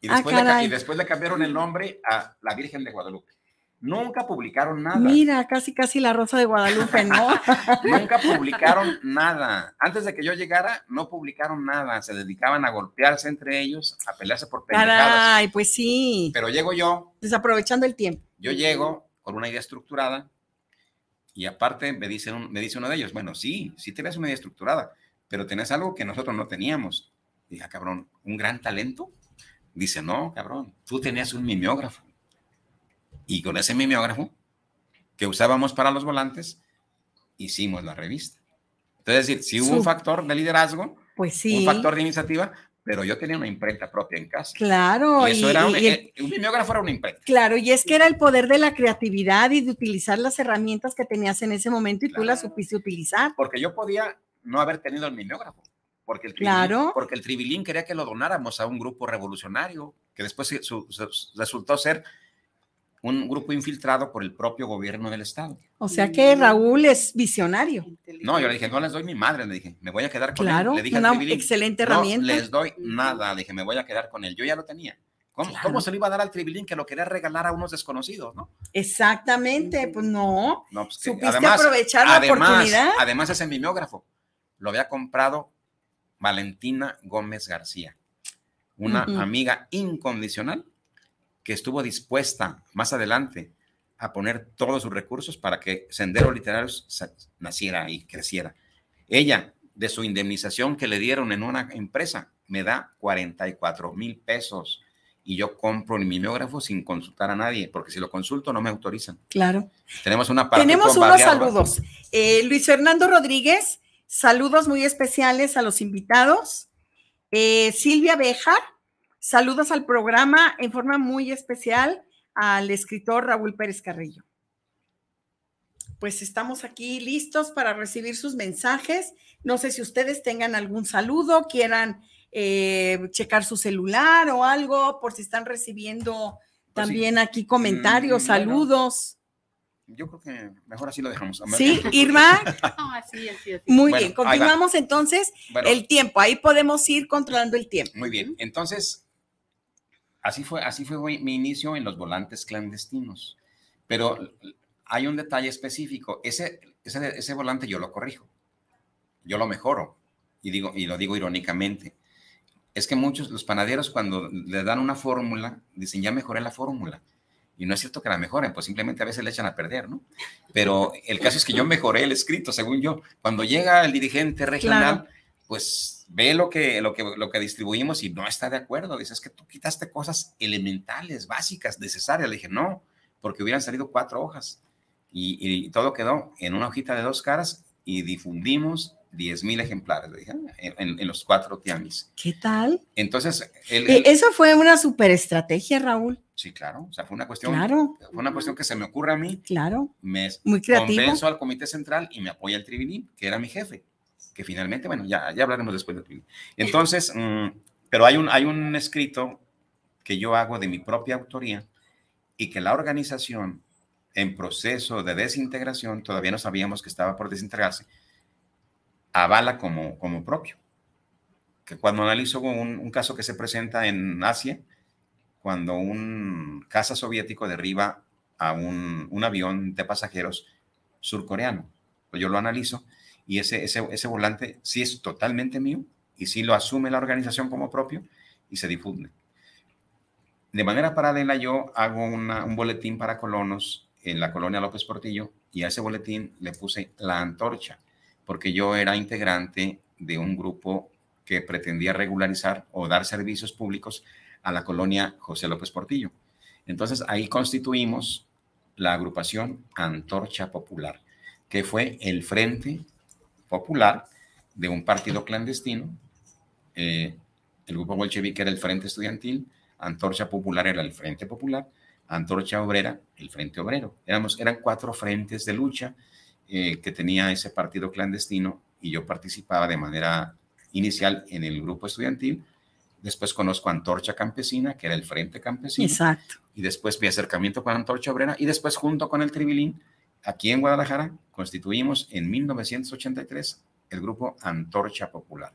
Y ah, después, le, y después le cambiaron el nombre a La Virgen de Guadalupe. Nunca publicaron nada. Mira, casi casi la Rosa de Guadalupe, ¿no? Nunca publicaron nada. Antes de que yo llegara, no publicaron nada. Se dedicaban a golpearse entre ellos, a pelearse por pendejadas. Ay, pues sí. Pero llego yo. Desaprovechando el tiempo. Yo llego con una idea estructurada y aparte me, dice uno de ellos, bueno, sí, sí tienes una idea estructurada, pero tenés algo que nosotros no teníamos. Dije, ah, cabrón, ¿un gran talento? Dice, no, cabrón, tú tenías un mimeógrafo. Y con ese mimeógrafo que usábamos para los volantes, hicimos la revista. Entonces, decir, si hubo un factor de liderazgo, Pues sí. un factor de iniciativa, pero yo tenía una imprenta propia en casa. Claro. y eso era un, y el- eh, un mimeógrafo era una imprenta. Claro, y es que era el poder de la creatividad y de utilizar las herramientas que tenías en ese momento y tú las Claro. supiste utilizar. Porque yo podía no haber tenido el mimeógrafo. Porque el, tribilín- Claro. porque el Tribilín quería que lo donáramos a un grupo revolucionario, que después su- su- resultó ser un grupo infiltrado por el propio gobierno del Estado. O sea que Raúl es visionario. No, yo le dije, no les doy mi madre, le dije, me voy a quedar con Claro, él. Le dije una Tribilín, excelente "No herramienta. les doy nada, le dije, me voy a quedar con él. Yo ya lo tenía. ¿Cómo, Claro. cómo se lo iba a dar al Tribilín que lo quería regalar a unos desconocidos, no? Exactamente, pues no. No, pues que Supiste aprovechar la además, oportunidad. Además, ese mimeógrafo lo había comprado Valentina Gómez García, una amiga incondicional que estuvo dispuesta más adelante a poner todos sus recursos para que Sendero Literarios naciera y creciera. Ella, de su indemnización que le dieron en una empresa, me da 44 mil pesos y yo compro el mimeógrafo sin consultar a nadie, porque si lo consulto no me autorizan. Claro. Tenemos una parte Tenemos unos bombardeada. saludos. Eh, Luis Fernando Rodríguez, saludos muy especiales a los invitados. Eh, Silvia Bejar, saludos al programa en forma muy especial al escritor Raúl Pérez Carrillo. Pues estamos aquí listos para recibir sus mensajes. No sé si ustedes tengan algún saludo, quieran eh, checar su celular o algo, por si están recibiendo Pues sí. también aquí comentarios, Mm, bueno. saludos. Yo creo que mejor así lo dejamos. Sí, Irma, No, así, así, así. muy Bueno, bien. Continuamos entonces Bueno, el tiempo. Ahí podemos ir controlando el tiempo. muy bien. Entonces, así fue, así fue mi inicio en los volantes clandestinos. Pero hay un detalle específico. Ese, ese, ese volante yo lo corrijo. Yo lo mejoro. Y, digo, y lo digo irónicamente. Es que muchos, los panaderos, cuando le dan una fórmula, dicen, ya mejoré la fórmula. Y no es cierto que la mejoren, pues simplemente a veces le echan a perder, ¿no? Pero el caso es que yo mejoré el escrito, según yo. Cuando llega el dirigente regional, pues ve lo que, lo, que, lo que distribuimos y no está de acuerdo. Dice, es que tú quitaste cosas elementales, básicas, necesarias. Le dije, no, porque hubieran salido cuatro hojas. Y, y todo quedó en una hojita de dos caras y difundimos 10 mil ejemplares, le dije, en, los cuatro tianguis. ¿Qué tal? Entonces, él, Eh, él- eso fue una super estrategia, Raúl. sí, claro, o sea, fue una cuestión, Claro, fue una cuestión que se me ocurre a mí, claro. me Muy creativo. convenzo al comité central y me apoya el Tribilín, que era mi jefe, que finalmente, bueno, ya, ya hablaremos después del Tribilín. Entonces, mm, pero hay un, hay un escrito que yo hago de mi propia autoría y que la organización en proceso de desintegración, todavía no sabíamos que estaba por desintegrarse, avala como, como propio. Que cuando analizo un, un caso que se presenta en Asia, cuando un caza soviético derriba a un, un avión de pasajeros surcoreano, pues yo lo analizo y ese, ese, ese volante sí es totalmente mío y sí lo asume la organización como propio y se difunde. De manera paralela yo hago un boletín para colonos en la colonia López Portillo y a ese boletín le puse la antorcha porque yo era integrante de un grupo que pretendía regularizar o dar servicios públicos a la colonia José López Portillo. Entonces ahí constituimos la agrupación Antorcha Popular, que fue el frente popular de un partido clandestino. Eh, el grupo bolchevique era el Frente Estudiantil, Antorcha Popular era el Frente Popular, Antorcha Obrera, el Frente Obrero. Éramos, eran cuatro frentes de lucha eh, que tenía ese partido clandestino y yo participaba de manera inicial en el grupo estudiantil. Después conozco a Antorcha Campesina, que era el Frente Campesino Exacto. y después mi acercamiento con Antorcha Obrera y después junto con el Tribilín, aquí en Guadalajara, constituimos en 1983 el grupo Antorcha Popular.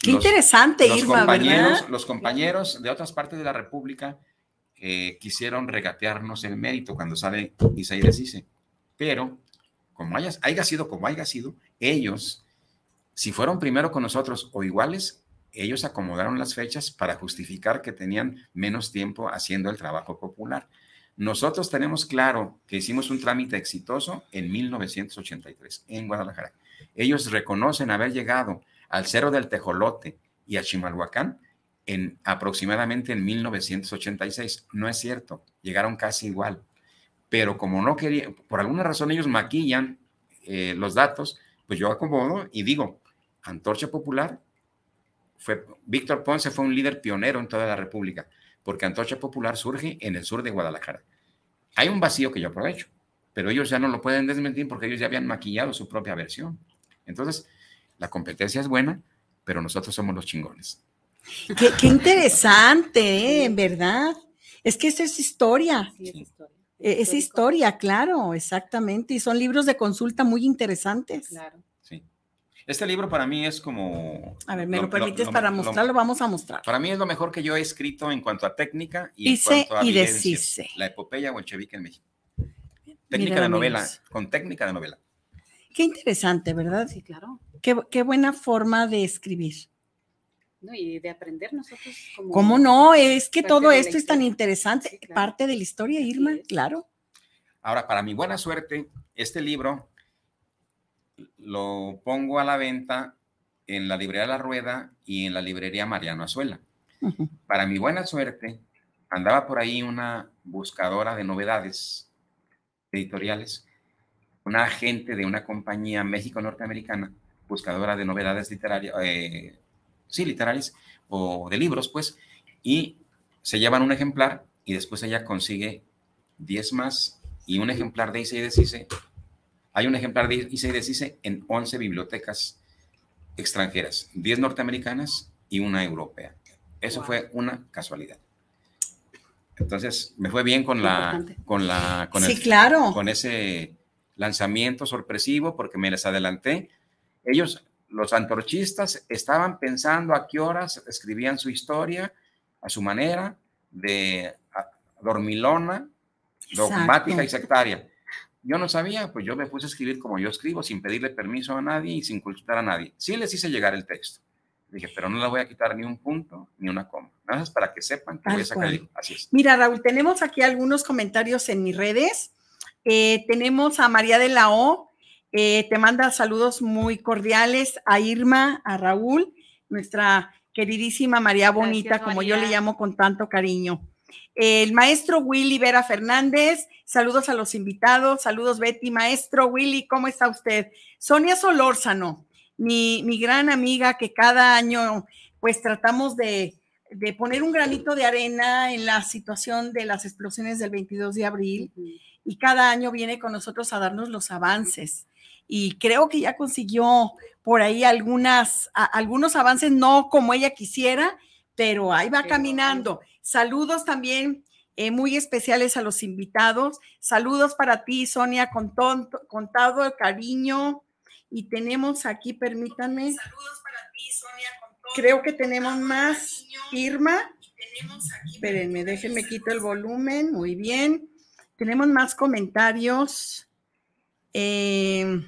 Qué Los- interesante, los Irma, compañeros, ¿verdad? los compañeros de otras partes de la República eh, quisieron regatearnos el mérito cuando sale Isaías dice, pero como haya, haya sido como haya sido, ellos, si fueron primero con nosotros o iguales, ellos acomodaron las fechas para justificar que tenían menos tiempo haciendo el trabajo popular. Nosotros tenemos claro que hicimos un trámite exitoso en 1983 en Guadalajara. Ellos reconocen haber llegado al Cerro del Tejolote y a Chimalhuacán en aproximadamente en 1986. No es cierto, llegaron casi igual. Pero como no quería, por alguna razón ellos maquillan eh, los datos, pues yo acomodo y digo, Antorcha Popular fue, Víctor Ponce fue un líder pionero en toda la República, porque Antorcha Popular surge en el sur de Guadalajara. Hay un vacío que yo aprovecho, pero ellos ya no lo pueden desmentir porque ellos ya habían maquillado su propia versión. Entonces, la competencia es buena, pero nosotros somos los chingones. Qué, interesante, ¿eh? en verdad. Es que eso es historia. Sí, es historia. E, Es historia, claro, exactamente. Y son libros de consulta muy interesantes. Claro. Este libro para mí es como... A ver, ¿me lo, lo- permites lo- para lo- mostrarlo? Vamos a mostrar. Para mí es lo mejor que yo he escrito en cuanto a técnica y en Dice cuanto a y deshice. La epopeya bolchevique en México. Técnica de novela, amigos. con técnica de novela. Qué interesante, ¿verdad? Sí, claro. Qué, qué buena forma de escribir. No, y de aprender nosotros como... ¿Cómo no? Es que todo esto es tan interesante. Sí, claro. Parte de la historia, Irma, claro. Ahora, para mi buena suerte, este libro lo pongo a la venta en la librería La Rueda y en la librería Mariano Azuela. Para mi buena suerte, andaba por ahí una buscadora de novedades editoriales, una agente de una compañía México-Norteamericana, buscadora de novedades literarias, eh, sí, literarias, o de libros, pues, y se llevan un ejemplar y después ella consigue 10 más y un ejemplar de Ise y Deshice. Hay un ejemplar de Ise y Deshice en 11 bibliotecas extranjeras, 10 norteamericanas y una europea. Eso Wow. fue una casualidad. Entonces, me fue bien con la, Importante. con la, con sí, el- claro. con ese lanzamiento sorpresivo porque me les adelanté. Ellos, los antorchistas, estaban pensando a qué horas escribían su historia a su manera de dormilona, dogmática y sectaria. Yo no sabía, pues yo me puse a escribir como yo escribo, sin pedirle permiso a nadie y sin consultar a nadie. Sí les hice llegar el texto. Dije, pero no le voy a quitar ni un punto ni una coma. Nada más para que sepan que Tal voy a sacar el libro. Así es. Mira, Raúl, tenemos aquí algunos comentarios en mis redes. Eh, tenemos a María de la O, eh, te manda saludos muy cordiales a Irma, a Raúl, nuestra queridísima María Gracias, Bonita, como yo le llamo con tanto cariño. El maestro Willy Vera Fernández, saludos a los invitados, saludos Betty, maestro Willy, ¿cómo está usted? Sonia Solórzano, mi, mi gran amiga que cada año pues tratamos de, de poner un granito de arena en la situación de las explosiones del 22 de abril y cada año viene con nosotros a darnos los avances. Y creo que ya consiguió por ahí algunas, a- algunos avances, no como ella quisiera, pero ahí va Pero caminando. Saludos también eh, muy especiales a los invitados. Saludos para ti, Sonia, con, tonto- con todo el cariño. Y tenemos aquí, permítanme. Saludos para ti, Sonia, Creo que tenemos más. Irma. Espérenme, déjenme quito el volumen. Muy bien. Tenemos más comentarios. Eh,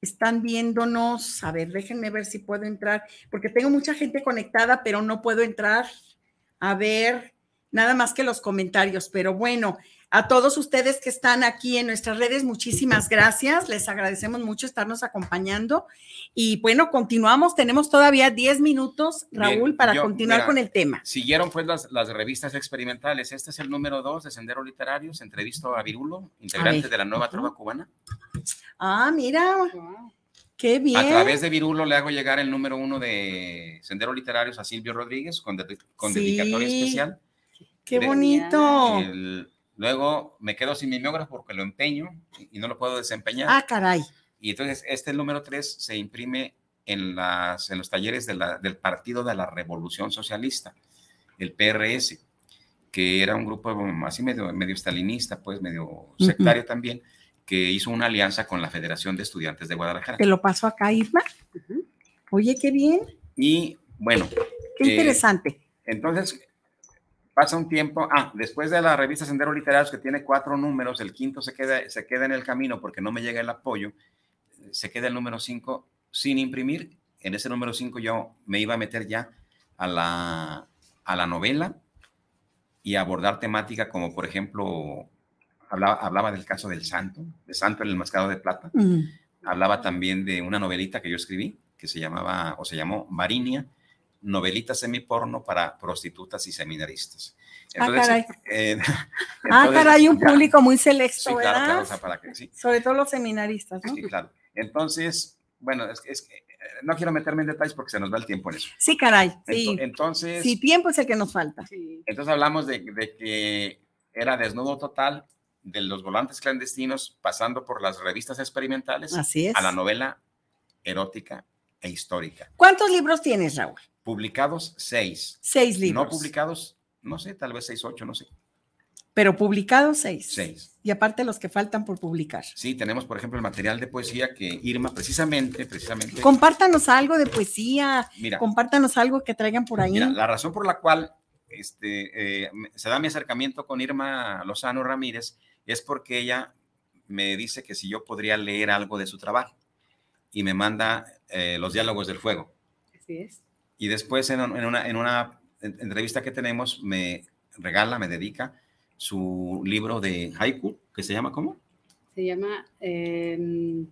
están viéndonos. A ver, déjenme ver si puedo entrar, porque tengo mucha gente conectada, pero no puedo entrar a ver nada más que los comentarios. Pero bueno, a todos ustedes que están aquí en nuestras redes, muchísimas gracias. Les agradecemos mucho estarnos acompañando. Y bueno, continuamos. Tenemos todavía 10 minutos, Bien, Raúl, para yo- continuar mira, con el tema. Siguieron pues las, las revistas experimentales. Este es el número dos de Sendero Literarios. Entrevisto a Virulo, integrante de la nueva trova cubana. Ah, mira, Wow. Qué bien. A través de Virulo le hago llegar el número uno de Sendero Literarios a Silvio Rodríguez con, de- con Sí. dedicatoria especial. Qué de- bonito. El- luego me quedo sin mimeógrafo porque lo empeño y, no lo puedo desempeñar. Ah, caray. Y entonces este número 3 se imprime en, las, en los talleres de la- del Partido de la Revolución Socialista, el PRS, que era un grupo así medio, medio stalinista, pues medio sectario también, que hizo una alianza con la Federación de Estudiantes de Guadalajara. Te lo paso acá, Irma. Oye, qué bien, Y bueno, qué Eh, interesante. entonces pasa un tiempo, ah, después de la revista Sendero Literarios que tiene cuatro números, el quinto se queda, se queda en el camino porque no me llega el apoyo, se queda el número cinco sin imprimir. En ese número cinco yo me iba a meter ya a la, a la novela y a abordar temática como por ejemplo, hablaba, hablaba del caso del santo, de Santo en el Mascado de Plata, Mm. hablaba también de una novelita que yo escribí que se llamaba o se llamó Marinia, novelita semiporno para prostitutas y seminaristas. Ah, caray. eh, Ah, entonces, caray, un ya- público muy Sí, selecto, claro, ¿verdad? claro, o sea, para que sí, Sobre todo los seminaristas, ¿no? sí, claro. Entonces, bueno, es, es que no quiero meterme en detalles porque se nos va el tiempo en eso. Sí, caray. Sí. Ento- Entonces, Sí, tiempo es el que nos falta. Sí. entonces hablamos de, de que era desnudo total de los volantes clandestinos, pasando por las revistas experimentales Así es. a la novela erótica e histórica. ¿Cuántos libros tienes, Raúl? Publicados seis. Seis libros. No publicados, no sé, tal vez seis, ocho, no sé. Pero publicados seis. Seis. Y aparte los que faltan por publicar. Sí, tenemos, por ejemplo, el material de poesía que Irma precisamente, precisamente, Compártanos algo de poesía, mira, compártanos algo que traigan por ahí. mira, la razón por la cual este, eh, se da mi acercamiento con Irma Lozano Ramírez es porque ella me dice que si yo podría leer algo de su trabajo y me manda eh, los diálogos del fuego. Así es. Y después en, un- en una, en una en- entrevista que tenemos me regala, me dedica su libro de haiku, que se llama ¿cómo? Se llama, eh,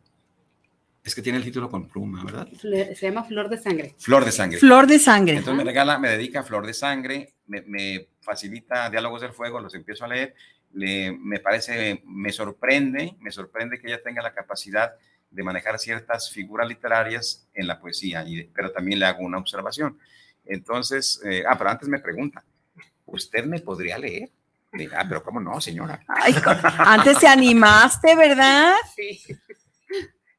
Es que tiene el título con pluma, ¿verdad? se llama Flor de Sangre. Flor de sangre. Flor de sangre. Entonces me regala, me dedica Flor de Sangre, me, me facilita Diálogos del Fuego, los empiezo a leer, le- me parece, me sorprende, me sorprende que ella tenga la capacidad de manejar ciertas figuras literarias en la poesía, y, pero también le hago una observación. Entonces, eh, ah, pero antes me pregunta, ¿usted me podría leer? Ah, pero ¿cómo no, señora? Ay, antes te animaste, ¿verdad? Sí.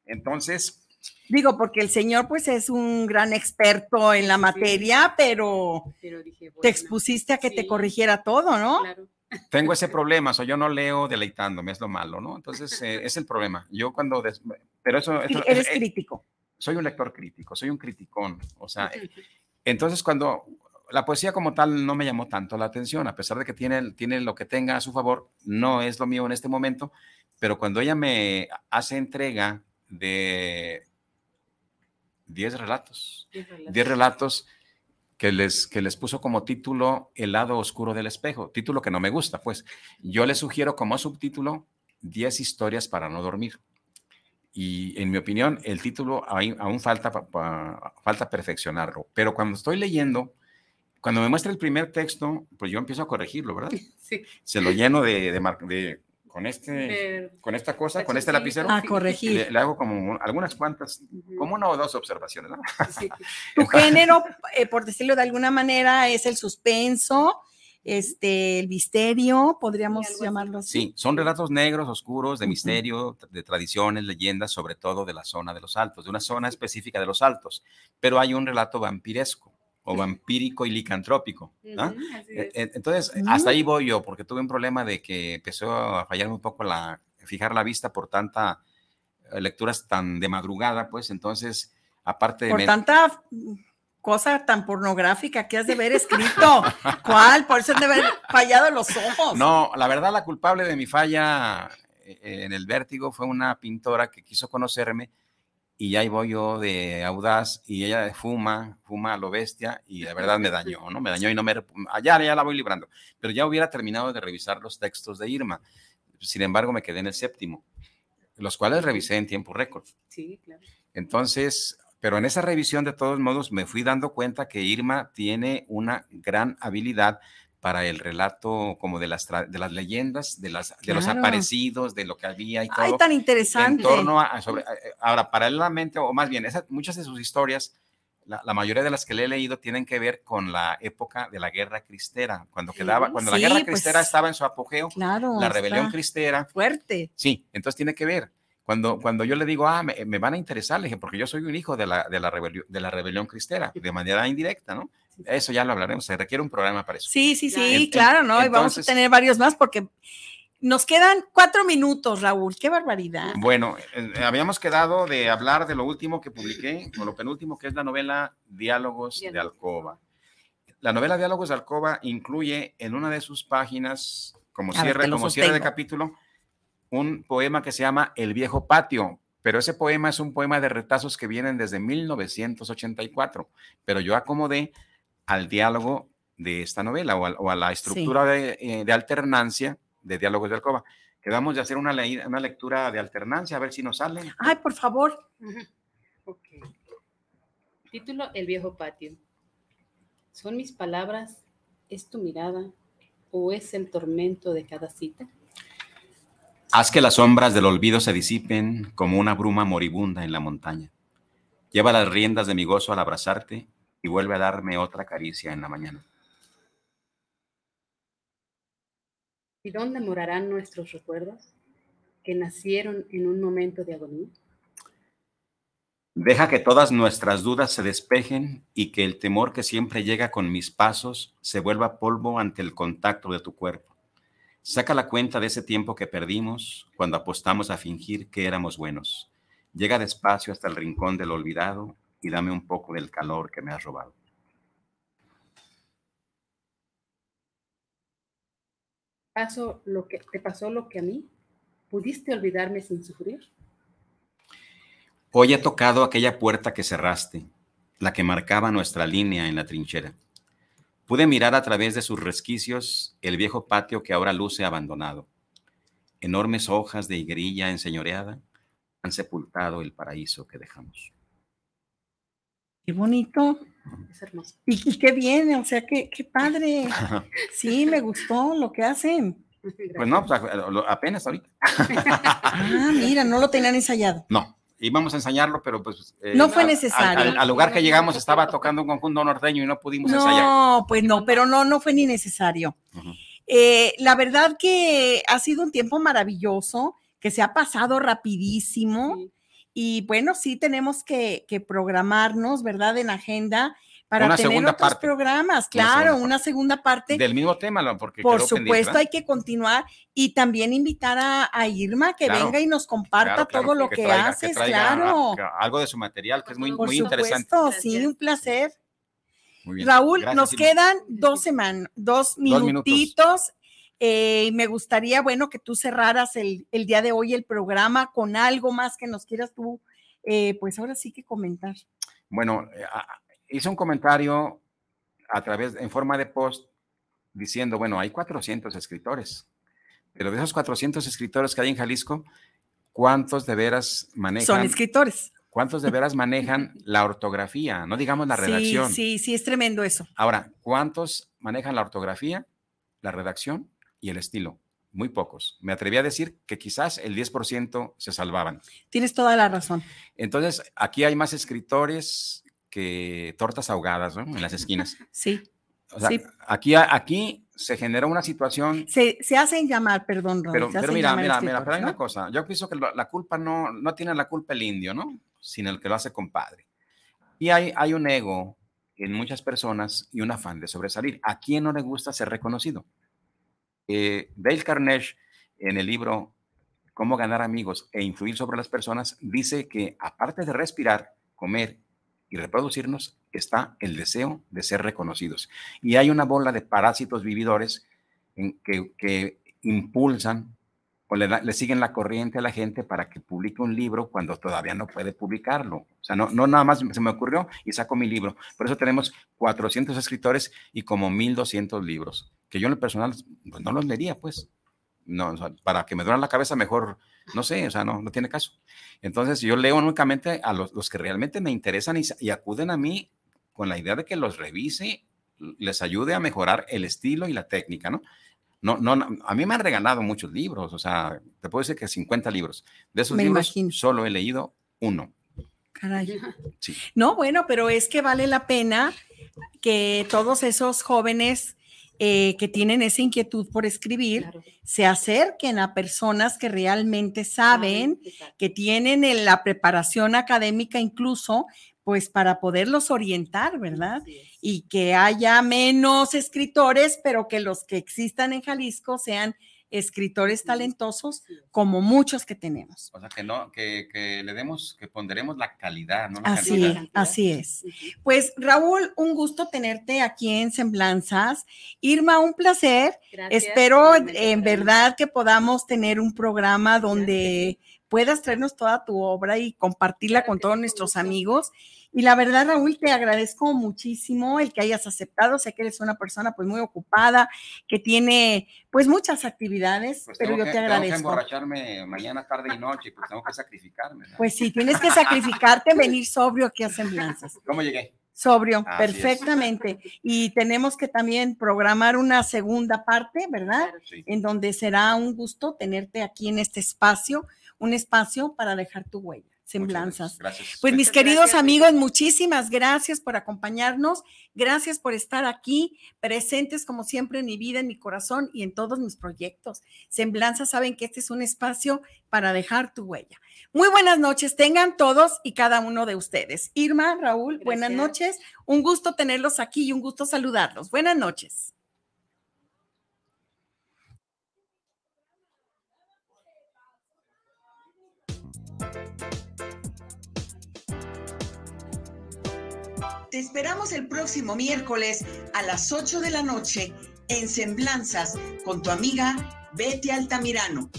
Entonces, Digo, porque el señor pues es un gran experto en la materia, pero Pero dije, bueno, te expusiste a que te corrigiera todo, ¿no? Claro. Tengo ese problema, o sea, yo no leo deleitándome, es lo malo, ¿no? Entonces, eh, es el problema. Yo cuando, des- pero eso, eso- Eres eh, crítico. soy un lector crítico, soy un criticón. O sea, entonces cuando la poesía como tal no me llamó tanto la atención, a pesar de que tiene, tiene lo que tenga a su favor, no es lo mío en este momento, pero cuando ella me hace entrega de 10 relatos, 10 relatos que les, que les puso como título El lado oscuro del espejo, título que no me gusta, pues yo les sugiero como subtítulo 10 historias para no dormir. Y en mi opinión, el título aún falta, falta perfeccionarlo. Pero cuando estoy leyendo, cuando me muestra el primer texto, pues yo empiezo a corregirlo, ¿verdad? Sí. Se lo lleno de, de, mar- de- con, este, con esta cosa, con este lapicero. A Sí. corregir. Le, le hago como algunas cuantas, como una o dos observaciones, ¿no? Sí. Tu género, eh, por decirlo de alguna manera, es el suspenso, este, el misterio, podríamos llamarlo así. Sí, son relatos negros, oscuros, de misterio, de tradiciones, leyendas, sobre todo de la zona de los altos, de una zona específica de los altos. Pero hay un relato vampiresco o vampírico y licantrópico. Eh, es. eh, Entonces, Mm. hasta ahí voy yo, porque tuve un problema de que empezó a fallarme un poco la, fijar la vista por tanta eh, lecturas tan de madrugada, pues entonces, aparte de... Por me- tanta cosa tan pornográfica que has de haber escrito. ¿Cuál? Por eso han de haber fallado los ojos. No, la verdad, la culpable de mi falla eh, en el vértigo fue una pintora que quiso conocerme y ahí voy yo de audaz y ella fuma, fuma a lo bestia y la verdad me dañó, ¿no? Me dañó y no me... Allá ya la voy librando, pero ya hubiera terminado de revisar los textos de Irma. Sin embargo, me quedé en el séptimo, los cuales revisé en tiempo récord. Sí, claro. Entonces, pero en esa revisión de todos modos me fui dando cuenta que Irma tiene una gran habilidad para el relato como de las, de las leyendas, de, las, de los aparecidos, de lo que había y todo. Ay, tan en interesante. torno a, sobre, a- a- ahora, paralelamente, o más bien, esas, muchas de sus historias, la, la mayoría de las que le he leído tienen que ver con la época de la guerra cristera, cuando quedaba, cuando la guerra pues, cristera estaba en su apogeo, Claro. la rebelión cristera, Fuerte. Sí, entonces tiene que ver. Cuando, cuando yo le digo, ah, me, me van a interesar, le dije, porque yo soy un hijo de la, de la, rebelión, de la rebelión cristera, de manera indirecta, ¿no? Eso ya lo hablaremos, se requiere un programa para eso. Sí, sí, sí, en- claro, ¿no? y vamos a tener varios más porque nos quedan cuatro minutos, Raúl. Qué barbaridad. Bueno, eh, habíamos quedado de hablar de lo último que publiqué, o lo penúltimo, que es la novela Diálogos de. Alcoba. La novela Diálogos de Alcoba incluye en una de sus páginas, como A cierre, como cierre de capítulo, un poema que se llama El viejo patio. Pero ese poema es un poema de retazos que vienen desde 1984. Pero yo acomodé al diálogo de esta novela o, al- o a la estructura de, eh, de alternancia de Diálogos de Alcoba. Quedamos de hacer una, leída- una lectura de alternancia, a ver si nos sale. Ay, por favor. Ujú. Ok. Título El viejo patio. ¿Son mis palabras? ¿Es tu mirada? ¿O es el tormento de cada cita? Haz que las sombras del olvido se disipen como una bruma moribunda en la montaña. Lleva las riendas de mi gozo al abrazarte y vuelve a darme otra caricia en la mañana. ¿Y dónde morarán nuestros recuerdos que nacieron en un momento de agonía? Deja que todas nuestras dudas se despejen y que el temor que siempre llega con mis pasos se vuelva polvo ante el contacto de tu cuerpo. Saca la cuenta de ese tiempo que perdimos cuando apostamos a fingir que éramos buenos. Llega despacio hasta el rincón del olvidado y dame un poco del calor que me has robado. ¿Pasó lo que, ¿Te pasó lo que a mí? ¿Pudiste olvidarme sin sufrir? Hoy he tocado aquella puerta que cerraste, la que marcaba nuestra línea en la trinchera. Pude mirar a través de sus resquicios el viejo patio que ahora luce abandonado. Enormes hojas de higuerilla enseñoreada han sepultado el paraíso que dejamos. Qué bonito. Es hermoso. Y, qué bien, o sea, qué, qué padre. Sí, me gustó lo que hacen. Pues no, pues apenas ahorita. Ah, mira, no lo tenían ensayado. No, íbamos a enseñarlo, pero pues... Eh, no fue necesario. Al, lugar que llegamos estaba tocando un conjunto norteño y no pudimos ensayar. No, pues no, pero no, no fue ni necesario. Eh, la verdad que ha sido un tiempo maravilloso, que se ha pasado rapidísimo. Y bueno, sí tenemos que, que programarnos, ¿verdad? En agenda para tener otros programas, claro, una segunda, parte. Del mismo tema, porque por supuesto hay que continuar y también invitar a, Irma que venga y nos comparta todo lo que, haces, claro. algo de su material que es muy, por muy supuesto, interesante. Sí, un placer. Raúl, nos quedan dos semanas, dos minutitos. Eh, me gustaría, bueno, que tú cerraras el, el, día de hoy el programa con algo más que nos quieras tú, eh, pues ahora sí que comentar. Bueno, eh, hizo un comentario a través, en forma de post, diciendo, bueno, hay 400 escritores, pero de esos 400 escritores que hay en Jalisco, ¿cuántos de veras manejan? Son escritores. ¿Cuántos de veras manejan la ortografía? No digamos la redacción. Sí, sí, sí, es tremendo eso. Ahora, ¿cuántos manejan la ortografía, la redacción y el estilo? Muy pocos. Me atreví a decir que quizás el 10% se salvaban. Tienes toda la razón. Entonces, aquí hay más escritores que tortas ahogadas, ¿no? En las esquinas. Sí. O sea, aquí, aquí se genera una situación. Se, se hacen llamar, perdón, Ron, Pero, pero mira, mira, mira, pero hay una cosa. Yo pienso que la culpa no, no tiene la culpa el indio, ¿no? Sino el que lo hace compadre. Y hay, hay un ego en muchas personas y un afán de sobresalir. ¿A quién no le gusta ser reconocido? Eh, Dale Carnegie, en el libro Cómo ganar amigos e influir sobre las personas, dice que aparte de respirar, comer y reproducirnos está el deseo de ser reconocidos. Y hay una bola de parásitos vividores que, impulsan le, siguen la corriente a la gente para que publique un libro cuando todavía no puede publicarlo. O sea, no, no nada más se me ocurrió y saco mi libro. Por eso tenemos 400 escritores y como 1200 libros, que yo en lo personal pues, no los leería, pues. No, para que me duela la cabeza mejor no sé, o sea, no, no tiene caso. Entonces yo leo únicamente a los, que realmente me interesan y, acuden a mí con la idea de que los revise, les ayude a mejorar el estilo y la técnica, ¿no? No, no, a mí me han regalado muchos libros, o sea, te puedo decir que 50 libros. De esos libros solo he leído uno. Caray. Sí. No, bueno, pero es que vale la pena que todos esos jóvenes eh, que tienen esa inquietud por escribir se acerquen a personas que realmente saben, que tienen la preparación académica incluso, pues para poderlos orientar, ¿verdad? Y que haya menos escritores, pero que los que existan en Jalisco sean escritores talentosos como muchos que tenemos. O sea, que no, que, le demos, que ponderemos la calidad, ¿no? así es, así es. Pues Raúl, un gusto tenerte aquí en Semblanzas. Irma, un placer. Espero en verdad que podamos tener un programa donde puedas traernos toda tu obra y compartirla con todos nuestros amigos. Y la verdad, Raúl, te agradezco muchísimo el que hayas aceptado. Sé que eres una persona pues muy ocupada, que tiene pues muchas actividades, pues pero yo te agradezco. Tengo que emborracharme mañana, tarde y noche, pues tengo que sacrificarme. Pues sí, tienes que sacrificarte, venir sobrio aquí a Semblanzas. ¿Cómo llegué? Sobrio, perfectamente. Y tenemos que también programar una segunda parte, ¿verdad? En donde será un gusto tenerte aquí en este espacio, un espacio para dejar tu huella. Semblanzas. Gracias. Pues mis queridos gracias. amigos, muchísimas gracias por acompañarnos. Gracias por estar aquí, presentes como siempre en mi vida, en mi corazón y en todos mis proyectos. Semblanzas saben que este es un espacio para dejar tu huella. Muy buenas noches, tengan todos y cada uno de ustedes. Irma, Raúl, buenas noches. Un gusto tenerlos aquí y un gusto saludarlos. Buenas noches. Te esperamos el próximo miércoles a las 8 de la noche en Semblanzas con tu amiga Betty Altamirano.